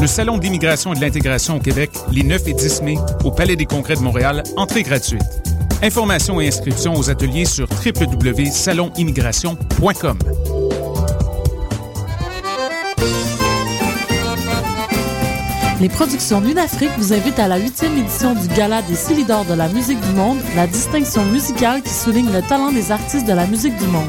Le Salon d'immigration et de l'intégration au Québec, les 9 et 10 mai, au Palais des Congrès de Montréal, entrée gratuite. Informations et inscriptions aux ateliers sur www.salonimmigration.com. Les productions Lunafrique vous invitent à la huitième édition du Gala des Silidors de la musique du monde, la distinction musicale qui souligne le talent des artistes de la musique du monde.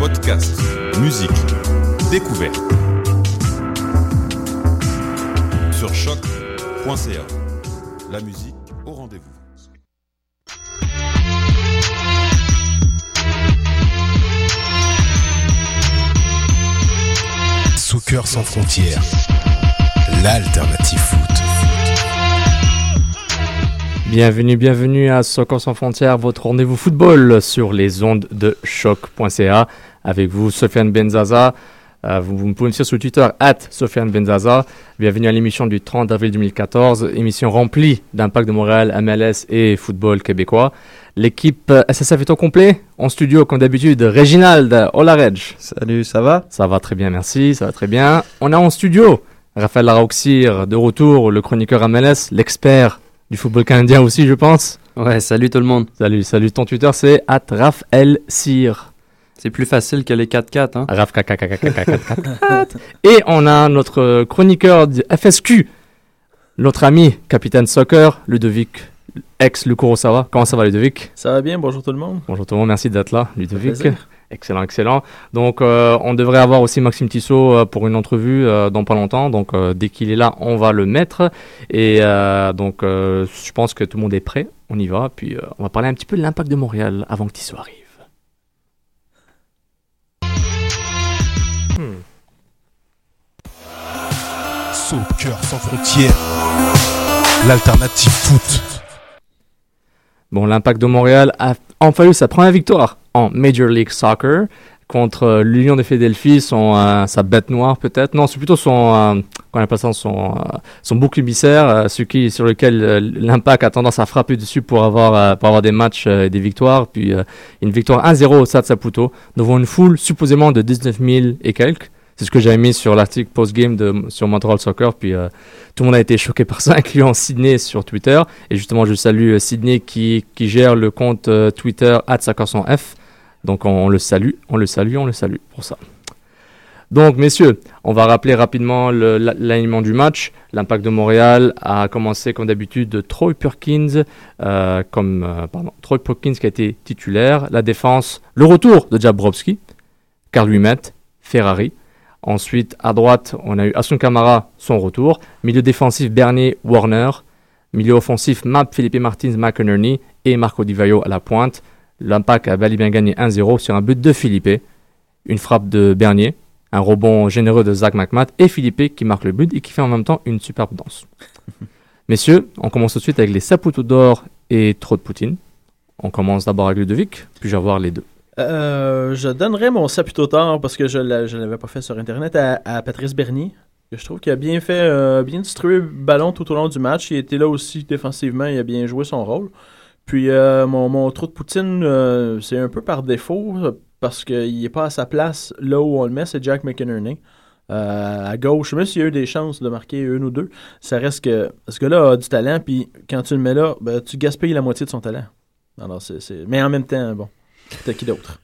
Podcast, musique, découverte. Sur choc.ca. La musique au rendez-vous. Soccer sans frontières, l'alternative foot. Bienvenue, bienvenue à Soccer sans frontières, votre rendez-vous football sur les ondes de choc.ca. Avec vous, Sofiane Benzaza. Euh, vous, vous pouvez me suivre sur Twitter, at Sofiane Benzaza. Bienvenue à l'émission du 30 avril 2014, émission remplie d'impact de Montréal, MLS et football québécois. L'équipe SSF est au complet. En studio, comme d'habitude, Reginald Olareg. Salut, ça va? Ça va très bien, merci, ça va très bien. On a en studio Raphaël Larauxir, de retour, le chroniqueur MLS, l'expert du football canadien aussi, je pense. Ouais, salut tout le monde. Salut, salut. Ton Twitter, c'est at Raphaël Cyr. C'est plus facile que les 4-4. Hein? Raph, 4 4 Et on a notre chroniqueur du FSQ, notre ami, capitaine soccer, Ludovic, ex le Kurosawa. Comment ça va, Ludovic? Ça va bien, bonjour tout le monde. Bonjour tout le monde, merci d'être là, Ludovic. Excellent, excellent. Donc, euh, on devrait avoir aussi Maxime Tissot euh, pour une entrevue euh, dans pas longtemps. Donc, euh, dès qu'il est là, on va le mettre. Et euh, donc, euh, je pense que tout le monde est prêt. On y va. Puis, on va parler un petit peu de l'impact de Montréal avant que Tissot arrive. Soccer sans frontières, l'alternative foot. Bon, l'impact de Montréal a enfin eu sa première victoire en Major League Soccer contre euh, l'Union de Philadelphie, son, euh, sa bête noire peut-être. Non, c'est plutôt son, euh, appelle ça, son, euh, son bouc émissaire, ce sur lequel l'impact a tendance à frapper dessus pour avoir, pour avoir des matchs et des victoires. Puis une victoire 1-0 au Stade Saputo devant une foule supposément de 19 000 et quelques. C'est ce que j'avais mis sur l'article post-game sur Montreal Soccer. Puis euh, tout le monde a été choqué par ça, incluant Sydney sur Twitter. Et justement, je salue euh, Sydney qui, gère le compte euh, Twitter at F. Donc on, le salue, on le salue, on le salue pour ça. Donc messieurs, on va rappeler rapidement l'alignement du match. L'Impact de Montréal a commencé comme d'habitude de Troy Perkins, comme Troy Perkins qui a été titulaire. La défense, le retour de Jabrowski, Carl Wimet, Ferrari. Ensuite, à droite, on a eu Asun Kamara, son retour. Milieu défensif, Bernier, Warner. Milieu offensif, Map, Philippe Martins, McInerney et Marco Di Vaio à la pointe. L'Impact a bel et bien gagné 1-0 sur un but de Philippe. Une frappe de Bernier, un rebond généreux de Zach McMath et Philippe qui marque le but et qui fait en même temps une superbe danse. Messieurs, on commence tout de suite avec les Saputo d'or et Trop de Poutine. On commence d'abord avec Ludovic, puis je vais voir les deux. Euh, je donnerais mon Saputo d'or parce que je ne l'avais pas fait sur Internet à, Patrice Bernier. Que je trouve qu'il a bien fait, euh, bien distribué le ballon tout au long du match. Il était là aussi défensivement, il a bien joué son rôle. Puis euh, mon, mon trou de Poutine, c'est un peu par défaut parce qu'il n'est pas à sa place là où on le met, c'est Jack McInerney. Euh, à gauche, même s'il a eu des chances de marquer une ou deux, ça reste que ce gars-là a du talent, puis quand tu le mets là, ben, tu gaspilles la moitié de son talent. Alors, c'est, Mais en même temps, bon, t'as qui d'autre?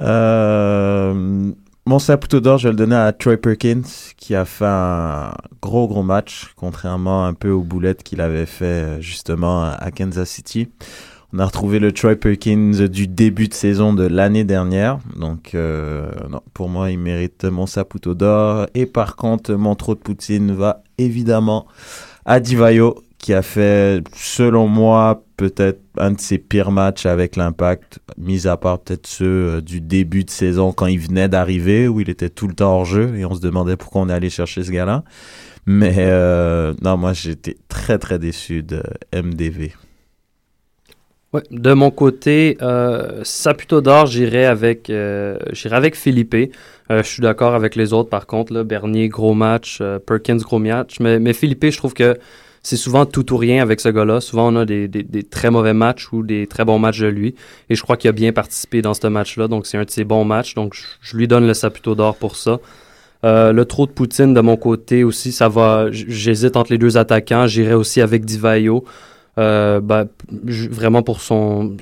Euh, mon saputo d'or, je vais le donner à Troy Perkins, qui a fait un gros, gros match, contrairement un peu aux boulettes qu'il avait fait justement à Kansas City. On a retrouvé le Troy Perkins du début de saison de l'année dernière. Donc, euh, pour moi, il mérite mon Saputo d'or. Et par contre, mon trop de Poutine va évidemment à Divayo, qui a fait, selon moi, peut-être un de ses pires matchs avec l'impact, mis à part peut-être ceux euh, du début de saison quand il venait d'arriver, où il était tout le temps hors jeu et on se demandait pourquoi on est allé chercher ce gars-là. Mais euh, non, moi j'étais très très déçu de MDV. Ouais, de mon côté, euh, ça plutôt d'or, j'irai avec, euh, j'irai avec Philippe. Je suis d'accord avec les autres, par contre, là, Bernier, gros match, Perkins, gros match. Mais, mais Philippe, je trouve que c'est souvent tout ou rien avec ce gars-là. Souvent, on a des, très mauvais matchs ou des très bons matchs de lui. Et je crois qu'il a bien participé dans ce match-là. Donc, c'est un de ses bons matchs. Donc, je, lui donne le Saputo d'or pour ça. Euh, le trop de Poutine de mon côté aussi, ça va. J'hésite entre les deux attaquants. J'irai aussi avec Divayo. Euh, bah, vraiment pour son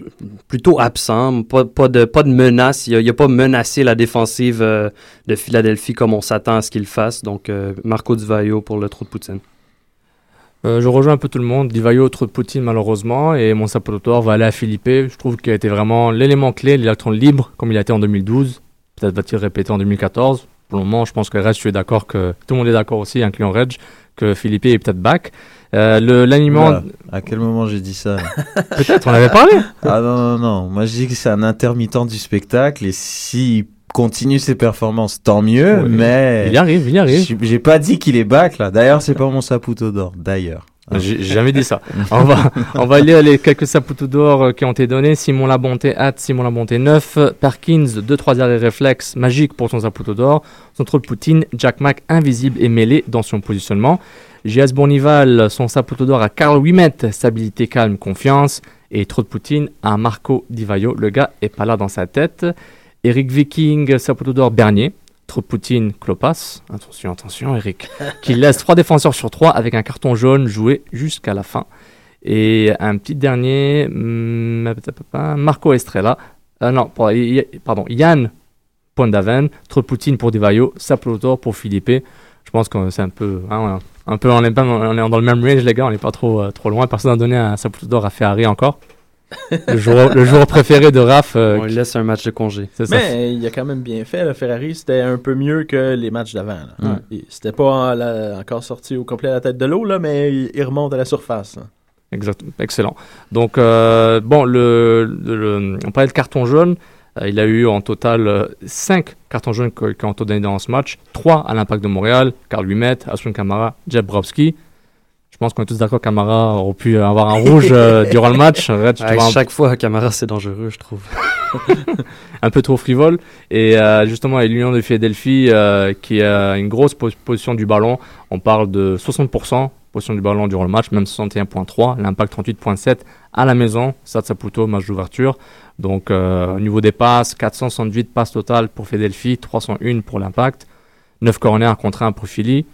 plutôt absent, pas, de, pas de menace. Il n'a pas menacé la défensive euh, de Philadelphie comme on s'attend à ce qu'il fasse. Donc, Marco Di pour le trou de Poutine. Je rejoins un peu tout le monde. Divayo, trop de Poutine malheureusement. Et mon sapototor va aller à Philippe. Je trouve qu'il a été vraiment l'élément clé, l'électron libre, comme il a été en 2012. Peut-être va-t-il répéter en 2014. Pour le moment, je pense que Reg, je suis d'accord que tout le monde est d'accord aussi, incluant Reg, que Philippe est peut-être back. Euh, l'aliment. À quel moment j'ai dit ça? Peut-être, on avait parlé. ah non, non, non. Moi, je dis que c'est un intermittent du spectacle et s'il continue ses performances, tant mieux, mais. Il y arrive, il y arrive. J'ai pas dit qu'il est back, là. D'ailleurs, c'est pas mon saputo d'or, d'ailleurs. J'ai jamais dit ça. on va, on va lire les quelques saputo d'or euh, qui ont été donnés. Simon Labonté, at Simon Labonté 9. Perkins, 2-3 arrêts réflexes, magique pour son saputo d'or. Son trop de Poutine, Jack Mack, invisible et mêlé dans son positionnement. J.S. Bournival, son saputo d'or à Carl Wimet, stabilité, calme, confiance. Et trop de Poutine à Marco Di Vaio, le gars est pas là dans sa tête. Eric Viking, saputo d'or Bernier. Trop de Poutine, Klopas. Attention, attention, Eric. qui laisse trois défenseurs sur trois avec un carton jaune joué jusqu'à la fin. Et un petit dernier, hmm, Marco Estrella. Euh, non, pardon, Yann Pondaven. Trop de Poutine pour Divayo. Saputo d'or pour Philippe. Je pense que c'est un peu. Hein, un peu, on est, pas, on est dans le même range, les gars, on n'est pas trop, euh, trop loin. Personne n'a donné un sapote d'or à Ferrari encore. le, joueur, le joueur préféré de Raph. Euh, on lui laisse un match de congé. Mais il a quand même bien fait. Le Ferrari, c'était un peu mieux que les matchs d'avant. C'était pas encore sorti au complet à la tête de l'eau, là, mais il, remonte à la surface. Exactement. Excellent. Donc, euh, bon, le, le, on parlait de carton jaune. Euh, il a eu en total 5 euh, cartons jaunes qui ont été donnés dans ce match. 3 à l'impact de Montréal, Carl Humet, Aswin Kamara, Jeb Browski. Je pense qu'on est tous d'accord Kamara aurait pu avoir un rouge euh, durant le match. chaque fois, Kamara, c'est dangereux, je trouve. un peu trop frivole. Et justement, l'Union de Philadelphie, qui a une grosse position du ballon, on parle de 60% position du ballon durant le match, même 61.3, l'impact 38.7 à la maison, ça plutôt match d'ouverture. Donc euh, au niveau des passes, 468 passes totales pour Philadelphie, 301 pour l'impact, 9 corners contre 1 pour Philly.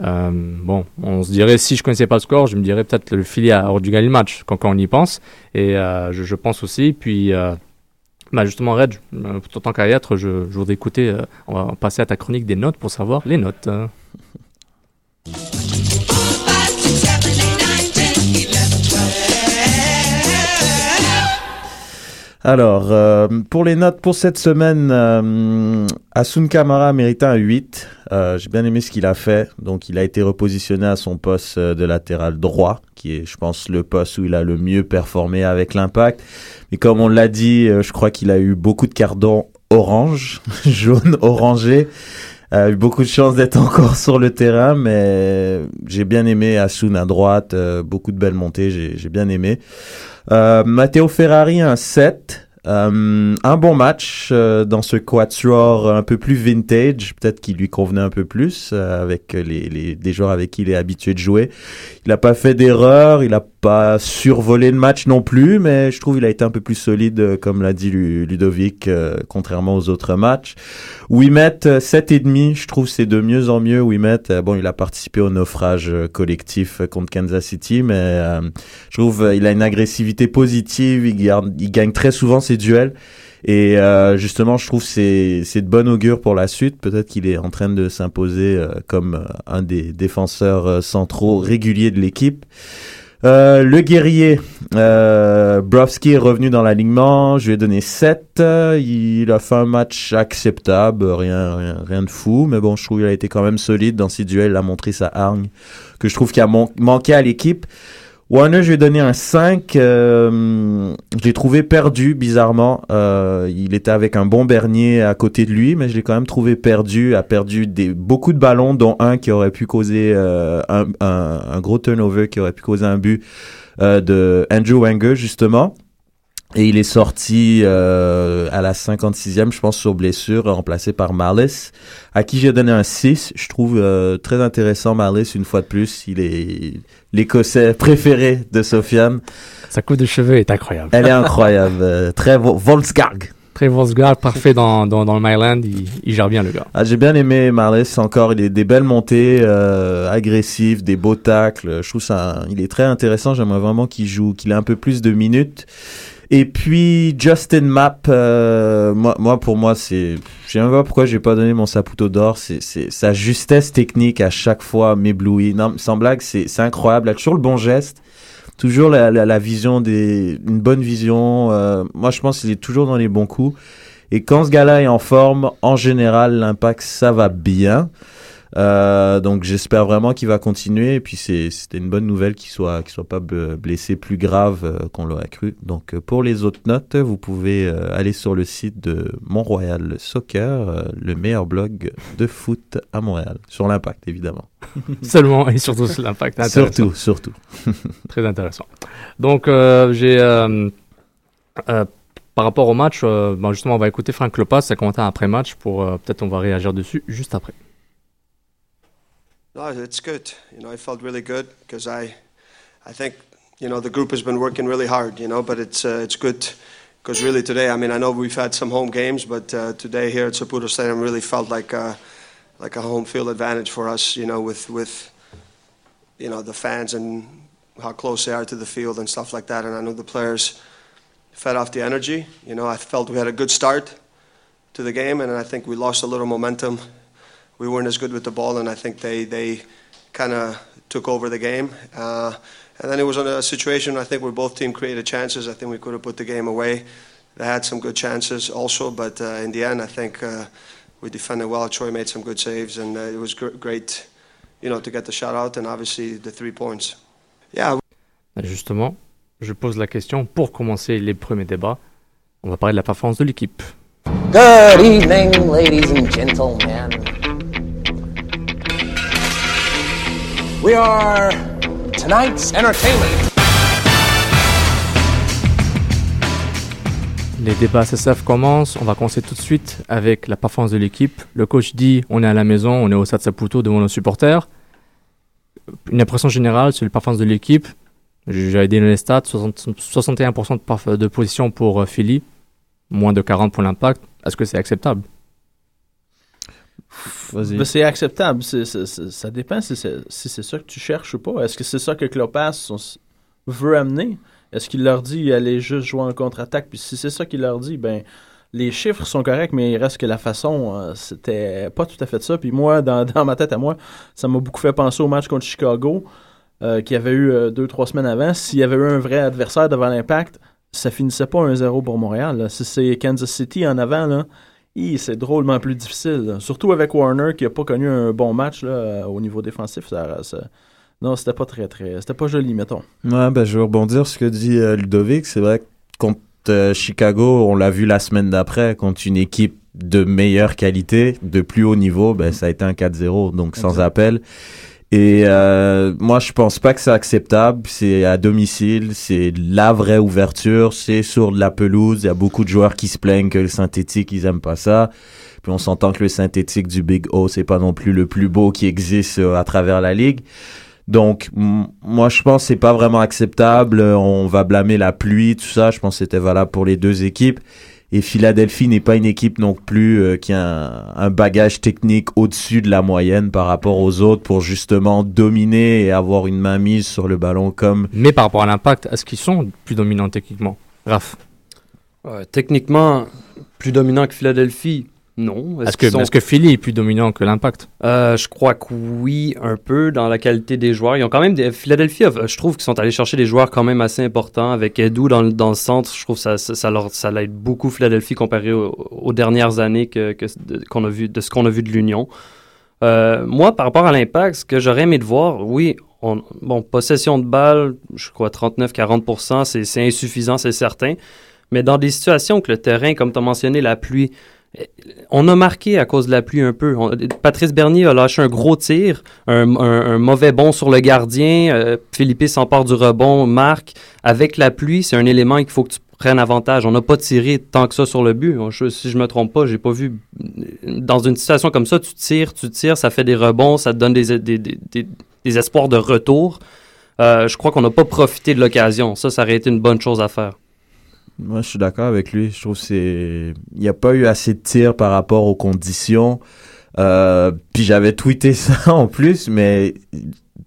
Euh, bon, on se dirait, si je connaissais pas le score, je me dirais peut-être le Philly a hors du le match quand, on y pense. Et euh, je, pense aussi. Puis Bah justement, Reg, euh, tout tant qu'à je, je voudrais écouter, euh, on va passer à ta chronique des notes pour savoir les notes. Alors, euh, pour les notes pour cette semaine, euh, Asun Kamara méritait un 8. Euh, J'ai bien aimé ce qu'il a fait. Donc, il a été repositionné à son poste euh, de latéral droit, qui est, je pense, le poste où il a le mieux performé avec l'impact. Et comme on l'a dit, je crois qu'il a eu beaucoup de cardons orange, jaune, orangé. A eu beaucoup de chance d'être encore sur le terrain, mais j'ai bien aimé Asun à droite, euh, beaucoup de belles montées, j'ai j'ai bien aimé. Euh, Matteo Ferrari, un 7. Euh, un bon match euh, dans ce quatuor un peu plus vintage, peut-être qu'il lui convenait un peu plus euh, avec les, les, des joueurs avec qui il est habitué de jouer. Il n'a pas fait d'erreur, il n'a pas survolé le match non plus, mais je trouve qu'il a été un peu plus solide, euh, comme l'a dit Lu- Ludovic, euh, contrairement aux autres matchs. Wimet, euh, 7,5, je trouve c'est de mieux en mieux. Wimet, euh, bon, il a participé au naufrage euh, collectif euh, contre Kansas City, mais euh, je trouve euh, il a une agressivité positive, il, gagne très souvent ses duels. Et euh, justement, je trouve c'est c'est de bon augure pour la suite. Peut-être qu'il est en train de s'imposer euh, comme euh, un des défenseurs euh, centraux réguliers de l'équipe. Euh, le guerrier, euh, Brovski est revenu dans l'alignement. Je lui ai donné 7. Euh, Il a fait un match acceptable, rien, rien, de fou. Mais bon, je trouve qu'il a été quand même solide dans ses duels. Il a montré sa hargne que je trouve qu'il a manqué à l'équipe. Warner, je lui ai donné un 5. Euh, je l'ai trouvé perdu, bizarrement. Euh, il était avec un bon Bernier à côté de lui, mais je l'ai quand même trouvé perdu. A perdu des, beaucoup de ballons, dont un qui aurait pu causer euh, un, un, un gros turnover, qui aurait pu causer un but euh, de Andrew Wenger, justement. Et il est sorti euh, à la 56e, je pense, sur blessure, remplacé par Malice, à qui j'ai donné un 6. Je trouve euh, très intéressant Malice, une fois de plus. Il est l'Écossais préféré de Sofiane. Sa coupe de cheveux est incroyable. Elle est incroyable. euh, très Vo- Volksgarg. Très Volkswagen, parfait dans, dans, dans le Myland, il, il gère bien le gars. Ah, j'ai bien aimé Marlis encore. Il a des belles montées, euh, agressives, des beaux tacles. Je trouve ça, il est très intéressant. J'aimerais vraiment qu'il joue, qu'il ait un peu plus de minutes. Et puis Justin Mapp, euh, moi, moi pour moi c'est, je sais même pas pourquoi j'ai pas donné mon Saputo d'or. C'est, sa justesse technique à chaque fois m'éblouit. Non, sans blague, c'est, incroyable. Il a toujours le bon geste, toujours la, la, la vision des, une bonne vision. Euh, moi je pense qu'il est toujours dans les bons coups. Et quand ce gars-là est en forme, en général, l'impact, ça va bien. Euh, donc j'espère vraiment qu'il va continuer. Et puis c'était une bonne nouvelle qu'il soit, qu'il soit pas blessé plus grave euh, qu'on l'aurait cru. Donc euh, pour les autres notes, vous pouvez aller sur le site de Mont-Royal Soccer, le meilleur blog de foot à Montréal. Sur l'impact, évidemment. Seulement et surtout sur l'impact. Surtout, surtout. Très intéressant. Donc, euh, j'ai. euh, par rapport au match, bon, justement, on va écouter Frank Lopas, sa commentaire après match, pour peut-être on va réagir dessus juste après. No, it's good. You know, I felt really good because I, I think, you know, the group has been working really hard. You know, but it's uh, it's good because really today, I mean, I know we've had some home games, but uh, today here at Saputo Stadium really felt like a, like a home field advantage for us. You know, with with, you know, the fans and how close they are to the field and stuff like that. And I know the players fed off the energy. You know, I felt we had a good start to the game, and I think we lost a little momentum we weren't as good with the ball, and I think they they kind of took over the game. Uh, and then it was on a situation I think where both teams created chances. I think we could have put the game away. They had some good chances also, but uh, in the end, I think uh, we defended well. Troy made some good saves, and uh, it was gr- great, you know, to get the shot out and obviously the three points. Yeah, Justement, je pose la question pour commencer les premiers débats. On va parler de la performance de l'équipe. Good evening, ladies and gentlemen. We are tonight's entertainment. Les débats SSF commencent. On va commencer tout de suite avec la performance de l'équipe. Le coach dit on est à la maison, on est au Stade Saputo devant nos supporters. Une impression générale sur la performance de l'équipe. J'avais donné les stats 60 61% de, de position pour euh, Philly, moins de 40 pour l'impact. Est-ce que c'est acceptable? Ben, c'est acceptable. Ça dépend si c'est ça que tu cherches ou pas. Est-ce que c'est ça que Clopas on s- veut amener? Est-ce qu'il leur dit aller juste jouer en contre-attaque? Puis si c'est ça qu'il leur dit, ben les chiffres sont corrects, mais il reste que la façon, euh, c'était pas tout à fait ça. Puis moi, dans, ma tête à moi, ça m'a beaucoup fait penser au match contre Chicago, euh, qui avait eu euh, deux, trois semaines avant. S'il y avait eu un vrai adversaire devant l'impact, ça finissait pas 1-0 pour Montréal. Si c'est Kansas City en avant, là, c'est drôlement plus difficile. Surtout avec Warner qui a pas connu un bon match là, au niveau défensif. Ça, ça- Non, c'était pas très, très. C'était pas joli, mettons. Ouais, ben, je vais rebondir sur ce que dit euh, Ludovic. C'est vrai que contre euh, Chicago, on l'a vu la semaine d'après, contre une équipe de meilleure qualité, de plus haut niveau, ben, ça a été un 4-0, donc sans appel. Et euh, moi, je pense pas que c'est acceptable. C'est à domicile, c'est la vraie ouverture, c'est sur de la pelouse. Il y a beaucoup de joueurs qui se plaignent que le synthétique, ils aiment pas ça. Puis on s'entend que le synthétique du Big O, c'est pas non plus le plus beau qui existe euh, à travers la ligue. Donc, moi, je pense que c'est pas vraiment acceptable. On va blâmer la pluie, tout ça. Je pense que c'était valable pour les deux équipes. Et Philadelphie n'est pas une équipe non plus euh, qui a un, un bagage technique au-dessus de la moyenne par rapport aux autres pour justement dominer et avoir une main mise sur le ballon comme Mais par rapport à l'impact, est-ce qu'ils sont plus dominants techniquement Raph, Euh, techniquement, plus dominant que Philadelphie, non. est-ce que, sont- que Philly est plus dominant que l'impact? Euh, je crois que oui, un peu dans la qualité des joueurs. Ils ont quand même des. Philadelphie, a- je trouve qu'ils sont allés chercher des joueurs quand même assez importants. Avec Edu dans, le- dans le centre, je trouve que ça, ça, ça, leur, ça l'aide beaucoup Philadelphie comparé au- aux, dernières années que, qu'on a vu, de ce qu'on a vu de l'Union. Euh, moi, par rapport à l'impact, ce que j'aurais aimé de voir, oui, on, bon, possession de balle, je crois 39-40%, c'est, c'est insuffisant, c'est certain. Mais dans des situations que le terrain, comme tu as mentionné, la pluie, on a marqué à cause de la pluie un peu. On- Patrice Bernier a lâché un gros tir, un, un- un mauvais bond sur le gardien. euh, Philippe s'empare du rebond, marque. Avec la pluie, c'est un élément qu'il faut que tu prennes avantage. On n'a pas tiré tant que ça sur le but. Je- si je me trompe pas, j'ai pas vu. Dans une situation comme ça, tu tires, tu tires, ça fait des rebonds, ça te donne des, des, des- des- espoirs de retour. Euh, je crois qu'on n'a pas profité de l'occasion. Ça, ça aurait été une bonne chose à faire. Moi, je suis d'accord avec lui. Je trouve que c'est. Il n'y a pas eu assez de tirs par rapport aux conditions. Euh, puis j'avais tweeté ça en plus, mais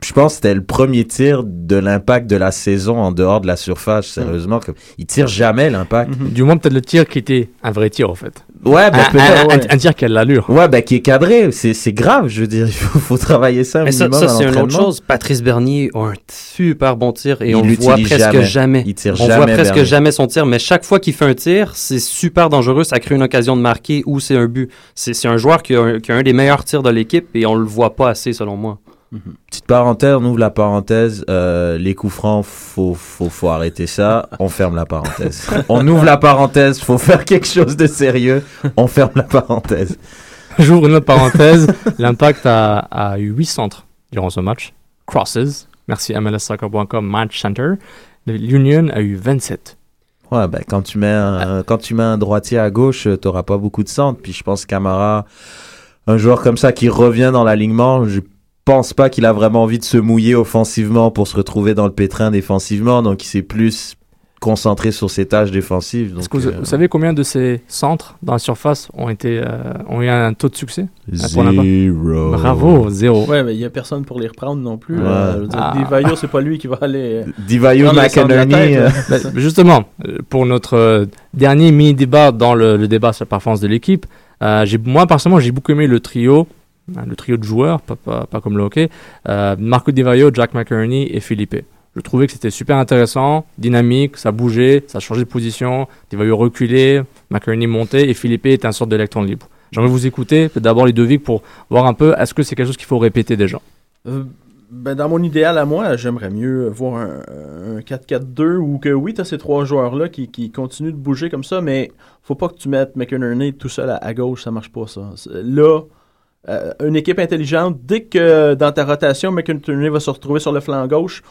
je pense que c'était le premier tir de l'impact de la saison en dehors de la surface, sérieusement. Comme, il tire jamais l'impact. Du moins, peut-être le tir qui était un vrai tir, en fait. Ouais, ben, un, peut-être, un- ouais. un tir qui a de l'allure. Ouais, ben qui est cadré, c'est c'est grave, je veux dire, il faut, faut travailler ça Mais ça, minimum ça à c'est une autre chose. Patrice Bernier a un super bon tir et Il on le voit presque jamais. jamais. Il tire on voit presque Bernier. jamais son tir, mais chaque fois qu'il fait un tir, c'est super dangereux. Ça crée une occasion de marquer ou c'est un but. C'est c'est un joueur qui a un, qui a un des meilleurs tirs de l'équipe et on le voit pas assez selon moi. Petite parenthèse, on ouvre la parenthèse. euh, les coups francs, faut, faut, faut arrêter ça. On ferme la parenthèse. on ouvre la parenthèse, faut faire quelque chose de sérieux. On ferme la parenthèse. J'ouvre une autre parenthèse. L'impact a, a eu 8 centres durant ce match. Crosses. Merci MLSsoccer.com Match Center. L'Union a eu 27. Ouais, ben, quand tu mets un, quand tu mets un droitier à gauche, t'auras pas beaucoup de centres. Puis je pense Camara, un joueur comme ça qui revient dans l'alignement, je pense pas qu'il a vraiment envie de se mouiller offensivement pour se retrouver dans le pétrin défensivement. Donc il s'est plus concentré sur ses tâches défensives. Est-ce Donc, que vous, euh, vous savez combien de ces centres dans la surface ont, été, euh, ont eu un taux de succès? Ah, Zéro. Bravo, zéro. Ouais, mais il n'y a personne pour les reprendre non plus. Ouais. Euh, Ah. Divayo, c'est pas lui qui va aller. euh, Divayo McInerney, Ben, justement, pour notre dernier mini-débat dans le, le débat sur la performance de l'équipe, euh, moi personnellement j'ai beaucoup aimé le trio, le trio de joueurs, pas, pas, comme le hockey, euh, Marco Di Jack McInerney et Felipe. Je trouvais que c'était super intéressant, dynamique, ça bougeait, ça changeait de position, Di Vaio reculait, McInerney montait et Felipe était un sorte d'électron libre. J'aimerais vous écouter, d'abord les deux Vic pour voir un peu, est-ce que c'est quelque chose qu'il faut répéter déjà? Euh, ben, dans mon idéal à moi, j'aimerais mieux voir un, un 4-4-2 ou que oui, tu as ces trois joueurs-là qui, qui continuent de bouger comme ça, mais faut pas que tu mettes McInerney tout seul à, à gauche, ça marche pas ça. Là, euh, une équipe intelligente, dès que dans ta rotation, McInerney va se retrouver sur le flanc gauche,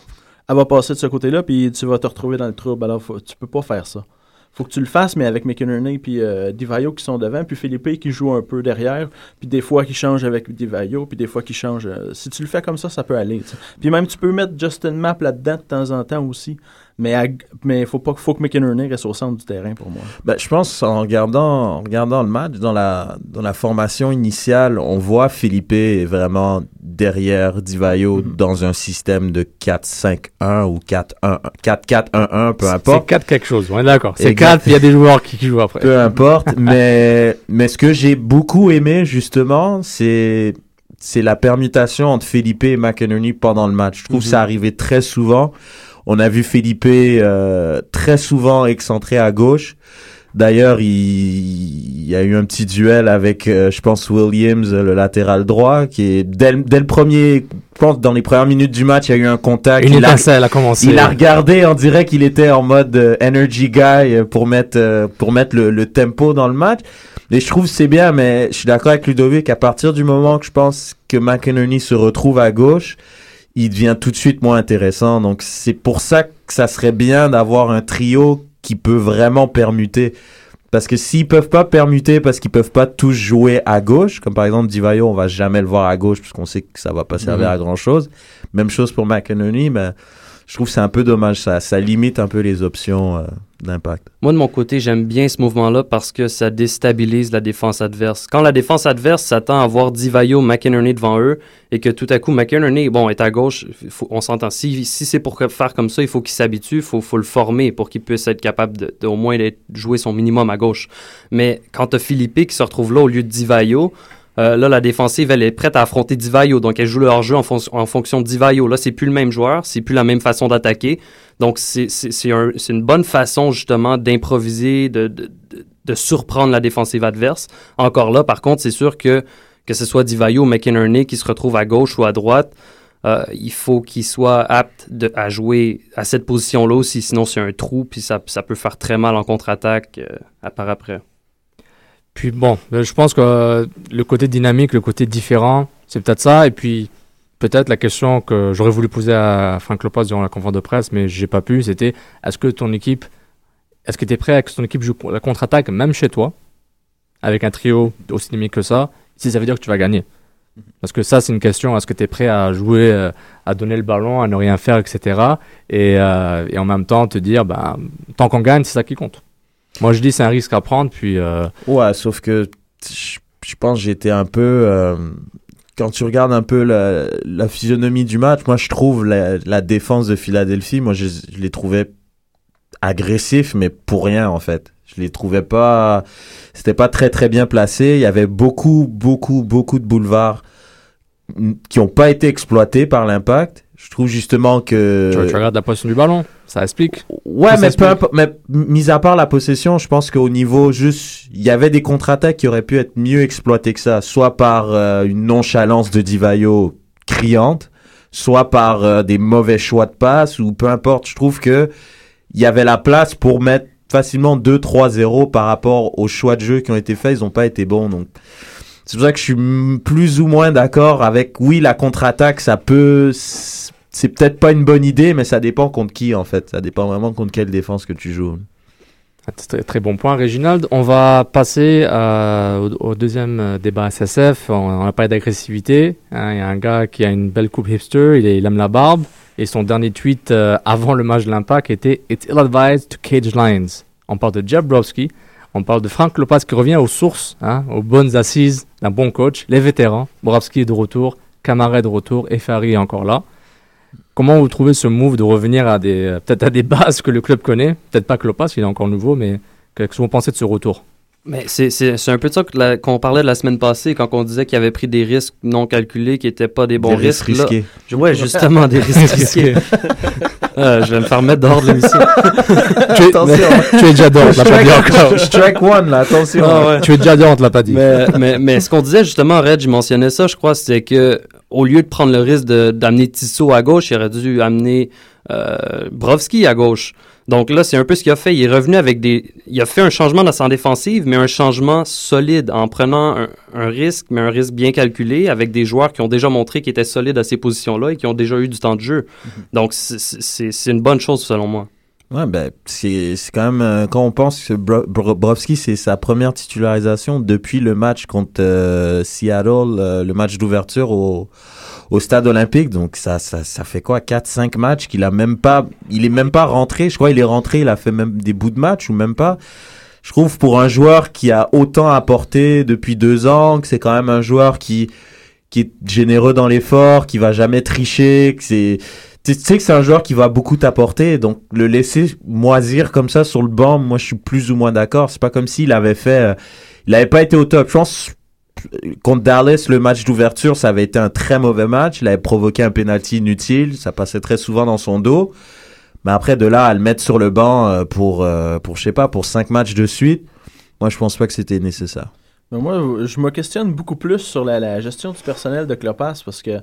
elle va passer de ce côté-là, puis tu vas te retrouver dans le trouble. Alors, faut- tu peux pas faire ça. Faut que tu le fasses, mais avec McInerney puis euh, Divayo qui sont devant, puis Philippe qui joue un peu derrière, puis des fois qui change avec Divayo, puis des fois qui change. euh, si tu le fais comme ça, ça peut aller. Puis même tu peux mettre Justin Mapp là-dedans de temps en temps aussi, mais à- mais faut pas faut que McInerney reste au centre du terrain pour moi. Ben, je pense en regardant, en regardant le match, dans la, dans la formation initiale, on voit Philippe est vraiment derrière Divayo dans un système de 4-5-1 ou 4-1 4-4-1-1, peu importe. C'est 4 quelque chose, on est d'accord. C'est Exact. 4, il y a des joueurs qui, qui jouent après. Peu importe, mais, mais ce que j'ai beaucoup aimé, justement, c'est, c'est la permutation entre Felipe et McInerney pendant le match. Je trouve que ça arrivait très souvent. On a vu Felipe euh, très souvent excentré à gauche. D'ailleurs, il, il y a eu un petit duel avec, euh, je pense, Williams, le latéral droit, qui est dès, dès le premier, je pense, dans les premières minutes du match, il y a eu un contact. Une Il a- a commencé. il a regardé, on dirait qu'il était en mode euh, energy guy euh, pour mettre euh, pour mettre le, le tempo dans le match. Et je trouve que c'est bien, mais je suis d'accord avec Ludovic. À partir du moment que je pense que McInerney se retrouve à gauche, il devient tout de suite moins intéressant. Donc c'est pour ça que ça serait bien d'avoir un trio qui peut vraiment permuter. Parce que s'ils peuvent pas permuter, parce qu'ils peuvent pas tous jouer à gauche, comme par exemple Divayo, on va jamais le voir à gauche puisqu'on sait que ça va pas servir Mhm. à grand chose. Même chose pour McInerney, mais je trouve que c'est un peu dommage. Ça, ça limite un peu les options euh, d'impact. Moi, de mon côté, j'aime bien ce mouvement-là parce que ça déstabilise la défense adverse. Quand la défense adverse s'attend à voir Divayo, McInerney devant eux et que tout à coup, McInerney, bon, est à gauche, on s'entend. Si, si c'est pour faire comme ça, il faut qu'il s'habitue, il faut, le former pour qu'il puisse être capable de, au moins jouer son minimum à gauche. Mais quand tu as Philippe qui se retrouve là au lieu de Divayo, euh, là, la défensive, elle est prête à affronter Divayo. Donc, elle joue le hors-jeu en, fon- en fonction de Divayo. Là, c'est plus le même joueur, c'est plus la même façon d'attaquer. Donc, c'est c'est- c'est un- c'est une bonne façon, justement, d'improviser, de, surprendre la défensive adverse. Encore là, par contre, c'est sûr que que ce soit Divayo ou McInerney qui se retrouve à gauche ou à droite, euh, il faut qu'il soit apte à jouer à cette position-là aussi. Sinon, c'est un trou, puis ça, ça peut faire très mal en contre-attaque euh, à part après. Puis bon, euh, je pense que euh, le côté dynamique, le côté différent, c'est peut-être ça. Et puis peut-être la question que j'aurais voulu poser à Frank Lopez durant la conférence de presse, mais j'ai pas pu, c'était est-ce que ton équipe, est-ce que tu es prêt à que ton équipe joue la contre-attaque même chez toi, avec un trio aussi dynamique que ça, si ça veut dire que tu vas gagner? Parce que ça, c'est une question est-ce que tu es prêt à jouer, euh, à donner le ballon, à ne rien faire, etc. Et, et en même temps te dire, bah, tant qu'on gagne, c'est ça qui compte. Moi, je dis c'est un risque à prendre, puis. euh, Ouais, sauf que je, pense que j'étais un peu. euh, quand tu regardes un peu la, physionomie du match, moi je trouve la, défense de Philadelphie, moi je, je les trouvais agressifs, mais pour rien en fait. Je les trouvais pas. C'était pas très très bien placé. Il y avait beaucoup, beaucoup, beaucoup de boulevards qui n'ont pas été exploités par l'impact. Je trouve justement que. Tu, tu regardes la position du ballon, ça explique. Ouais, mais peu. Mais mis à part la possession, je pense qu'au niveau juste, il y avait des contre-attaques qui auraient pu être mieux exploitées que ça, soit par euh, une nonchalance de Divayo criante, soit par euh, des mauvais choix de passe ou peu importe. Je trouve que il y avait la place pour mettre facilement 2-3-0 par rapport aux choix de jeu qui ont été faits. Ils n'ont pas été bons, donc. C'est pour ça que je suis plus ou moins d'accord avec, oui, la contre-attaque, ça peut, c'est peut-être pas une bonne idée, mais ça dépend contre qui, en fait. Ça dépend vraiment contre quelle défense que tu joues. Ah, Très, très bon point, Réginald. On va passer euh, au, deuxième euh, débat SSF. On, on a parlé d'agressivité. hein. Il y a un gars qui a une belle coupe hipster, il, est- il aime la barbe. Et son dernier tweet euh, avant le match de l'Impact était It's ill-advised to cage lions. On parle de Jeff Browski. On parle de Frank Lopez qui revient aux sources, hein, aux bonnes assises d'un bon coach, les vétérans. Bobrovski est de retour, Camara est de retour, Efari est encore là. Comment vous trouvez ce move de revenir à des euh, peut-être à des bases que le club connaît? Peut-être pas que Lopez, il est encore nouveau, mais qu'est-ce que vous pensez de ce retour? Mais c'est- c'est c'est un peu de ça qu'on parlait de la semaine passée quand on disait qu'il avait pris des risques non calculés qui n'étaient pas des bons Des risques risques. là. risqués. Je- ouais, justement, des risques risqués. Ah, je vais me faire mettre dehors de l'émission. tu, es, tu es déjà dehors, on l'a pas dit encore. Strike one, là, attention. Ah ouais. Tu es déjà dehors, on l'a pas dit. Mais, mais, mais ce qu'on disait justement, Red, je mentionnais ça, je crois, c'était que au lieu de prendre le risque d'amener Tissot à gauche, il aurait dû amener euh, Brovski à gauche. Donc là, c'est un peu ce qu'il a fait. Il est revenu avec des. Il a fait un changement dans sa défensive, mais un changement solide en prenant un, un risque, mais un risque bien calculé avec des joueurs qui ont déjà montré qu'ils étaient solides à ces positions-là et qui ont déjà eu du temps de jeu. Donc c'est- une bonne chose selon moi. Ouais, ben, c'est c'est quand même, euh, quand on pense que Bro- Bro- Brovski, c'est sa première titularisation depuis le match contre euh, Seattle, euh, le match d'ouverture au, au stade olympique. Donc, ça, ça, ça fait quoi, 4-5 matchs qu'il a même pas, il est même pas rentré. Je crois il est rentré, il a fait même des bouts de match ou même pas. Je trouve pour un joueur qui a autant apporté depuis deux ans, que c'est quand même un joueur qui, qui est généreux dans l'effort, qui va jamais tricher, que c'est tu sais que c'est un joueur qui va beaucoup t'apporter, donc le laisser moisir comme ça sur le banc, moi je suis plus ou moins d'accord. C'est pas comme s'il avait fait, euh, il avait pas été au top. Je pense contre Dallas, le match d'ouverture, ça avait été un très mauvais match. Il avait provoqué un penalty inutile, ça passait très souvent dans son dos. Mais après de là à le mettre sur le banc euh, pour euh, pour je sais pas pour cinq matchs de suite, moi je pense pas que c'était nécessaire. Moi, je me questionne beaucoup plus sur la, la gestion du personnel de Klopas parce que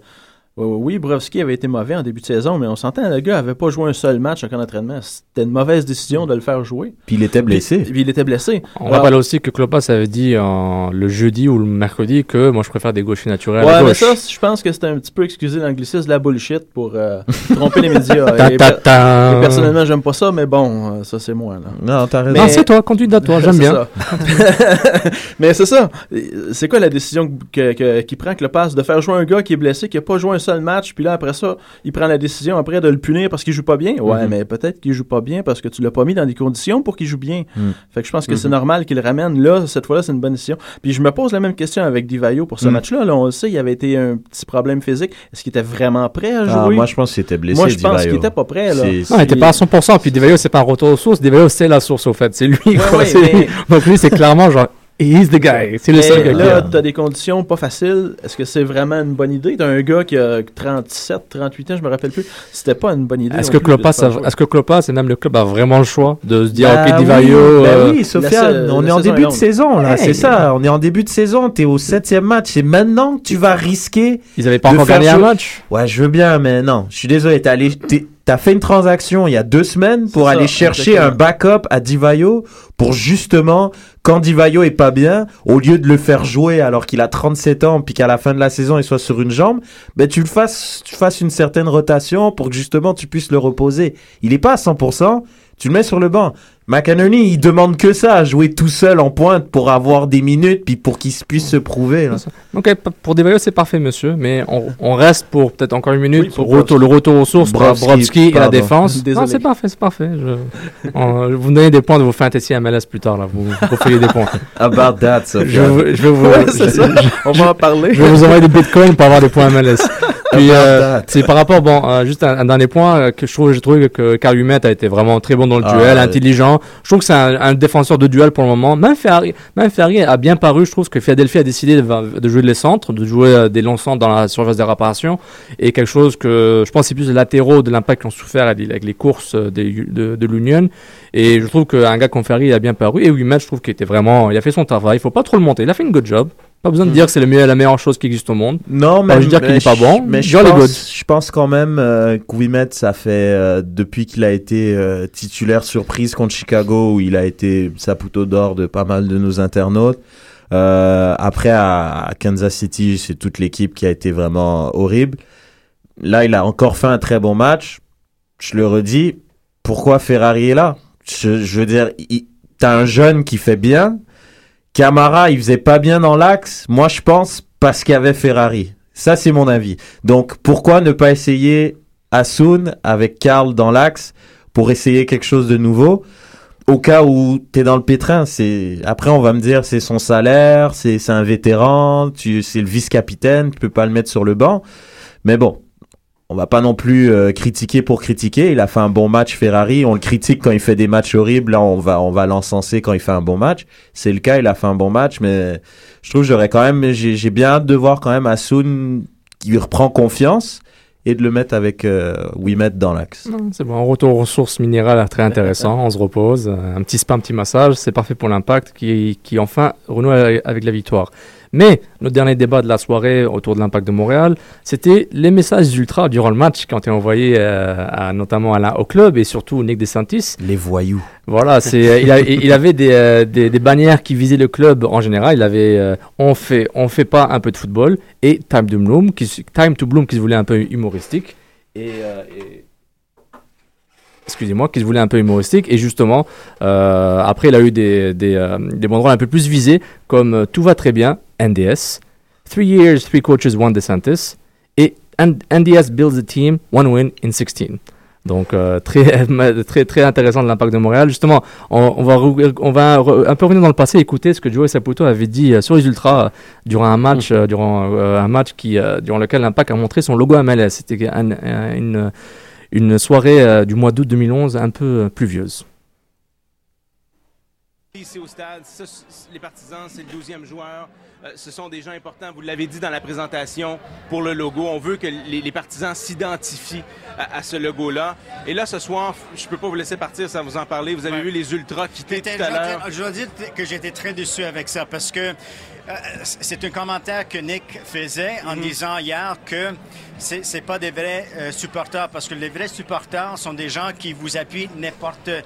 oui, Brovski avait été mauvais en début de saison, mais on s'entend, le gars avait pas joué un seul match en camp d'entraînement. C'était une mauvaise décision de le faire jouer. Puis il était blessé. Puis, il était blessé. On rappelle aussi que Klopas avait dit en- le jeudi ou le mercredi que moi je préfère des gauchers naturels à Ouais, mais ça, je pense que c'était un petit peu excusé l'anglicisme de la bullshit pour euh, tromper les médias. Et, et personnellement, j'aime pas ça, mais bon, euh, ça c'est moi. Là. Non, t'as raison. Non, c'est toi, conduite à toi, j'aime C'est bien. ça. mais c'est ça. C'est quoi la décision que, que- qu'il prend passe de faire jouer un gars qui est blessé, qui a pas joué un seul match, puis là après ça, il prend la décision après de le punir parce qu'il joue pas bien. Ouais, Mhm. mais peut-être qu'il joue pas bien parce que tu l'as pas mis dans des conditions pour qu'il joue bien. Mhm. Fait que je pense que c'est Mhm. normal qu'il le ramène. Là, cette fois-là, c'est une bonne décision. Puis je me pose la même question avec Divayo pour ce match-là. Là, on le sait, il avait été un petit problème physique. Est-ce qu'il était vraiment prêt à jouer? Ah, moi je pense qu'il était blessé. Moi, je pense Divayo. qu'il était pas prêt. Là. Non, il était pas à 100%, puis Devayo, c'est pas un retour aux sources, Devayo, c'est la source, au fait. C'est lui, quoi. ouais, mais- Donc lui, c'est clairement genre, he's the guy. C'est le seul gars là, a. t'as des conditions pas faciles. Est-ce que c'est vraiment une bonne idée? T'as un gars qui a 37, 38 ans, je me rappelle plus. C'était pas une bonne idée. Est-ce que Klopas, est-ce que Klopas et même le club a vraiment le choix de se dire, Bah ok, oui, Divayo, bah euh, oui, Sofiane, la- on la est en début est de saison là, Hey. c'est ça. On est en début de saison, t'es au septième match. C'est maintenant que tu vas risquer. ils avaient pas de encore faire gagné un match. Ouais, je veux bien, mais non. Je suis désolé. T'es allé, t'es- t'as fait une transaction il y a deux semaines pour aller ça, chercher exactement. un backup à Divayo pour justement quand Divayo est pas bien, au lieu de le faire jouer alors qu'il a 37 ans puis qu'à la fin de la saison il soit sur une jambe, ben tu le fasses, tu fasses une certaine rotation pour que justement tu puisses le reposer. Il est pas à 100%. Tu le mets sur le banc. McInerney, il demande que ça, jouer tout seul en pointe pour avoir des minutes puis pour qu'il puisse se prouver. là. P- pour Devayo, c'est parfait, monsieur, mais on, on reste pour peut-être encore une minute Oui, pour pour retour- le retour aux sources, pour Brodski et la défense. Désolé. Non, c'est parfait, c'est parfait. Je, on- vous me donnez des points de vos fantasy MLS plus tard, là. Vous, vous faites des points. About that, Je, vais vous, Ouais. On va en parler. je vais vous envoyer des bitcoins pour avoir des points MLS. Puis, euh, c'est par rapport, bon, euh, juste un, un dernier point euh, que je trouve, j'ai trouvé que Carl Humet a été vraiment très bon dans le Ah, duel, ouais. intelligent. Je trouve que c'est un, un défenseur de duel pour le moment. Même Ferrari, même Ferrari a bien paru. Je trouve que Philadelphie a décidé de, de jouer les centres, de jouer euh, des longs centres dans la surface des réparations et quelque chose que je pense c'est plus les latéraux de l'impact qui ont souffert avec les, courses euh, des- de, de l'Union. Et je trouve qu'un gars comme Ferrari a bien paru. Et Humet, je trouve qu'il était vraiment, il a fait son travail. Il faut pas trop le monter. Il a fait une good job. Pas besoin de dire que c'est la meilleure chose qui existe au monde. Non, Pas mais juste dire qu'il est pas bon, Mais je pense, je pense quand même euh, que Ouimet, ça fait euh, depuis qu'il a été euh, titulaire surprise contre Chicago, où il a été saputo d'or de pas mal de nos internautes. Euh, après, à, à Kansas City, c'est toute l'équipe qui a été vraiment horrible. Là, il a encore fait un très bon match. Je le redis, pourquoi Ferrari est là? Je, je veux dire, t'as un jeune qui fait bien. Camara, il faisait pas bien dans l'axe. Moi, je pense parce qu'il y avait Ferrari. Ça, c'est mon avis. Donc, pourquoi ne pas essayer Asun avec Karl dans l'axe pour essayer quelque chose de nouveau? Au cas où t'es dans le pétrin, c'est après on va me dire c'est son salaire, c'est un vétéran, tu c'est le vice-capitaine, tu peux pas le mettre sur le banc. Mais bon, on va pas non plus euh, critiquer pour critiquer. Il a fait un bon match Ferrari. On le critique quand il fait des matchs horribles. Là, on va on va l'encenser quand il fait un bon match. C'est le cas. Il a fait un bon match, mais je trouve j'aurais quand même j'ai bien hâte de voir quand même Asun qui reprend confiance et de le mettre avec euh, Wimet dans l'axe. C'est bon, un retour aux ressources minérales très intéressant. On se repose, un petit spa, un petit massage, c'est parfait pour l'impact qui, qui enfin renoue avec la victoire. Mais notre dernier débat de la soirée autour de l'impact de Montréal, c'était les messages ultra durant le match qui ont été envoyés euh, à, notamment Alain au club et surtout Nick DeSantis. Les voyous. Voilà, c'est euh, il, a- il avait des, euh, des, des bannières qui visaient le club en général. Il avait euh, on fait on fait pas un peu de football et Time to Bloom qui se- Time to Bloom qui se voulait un peu humoristique et, et- excusez-moi qui se voulait un peu humoristique et justement euh, après il a eu des des, euh, des banderoles un peu plus visées comme tout va très bien NDS three years three coaches one DeSantis et NDS builds a team one win in 16 Donc euh, très très intéressant de l'impact de Montréal. Justement, on, va un peu revenir dans le passé, écouter ce que Joey Saputo avait dit euh, sur les Ultras euh, durant un match durant un match qui durant lequel l'impact a montré son logo MLS. C'était un- un- une soirée du mois d'août 2011 un peu pluvieuse. Ici au stade, les partisans, c'est le 12e joueur. Euh, ce sont des gens importants, vous l'avez dit dans la présentation, pour le logo. On veut que les, les partisans s'identifient à, à ce logo-là. Et là, ce soir, je ne peux pas vous laisser partir sans vous en parler. Vous avez vu les Ultras quitter tout à l'heure. Je dois dire que j'étais très déçu avec ça parce que c'est un commentaire que Nick faisait en Mhm. disant hier que c'est pas des vrais euh, supporters parce que les vrais supporters sont des gens qui vous appuient n'importe euh,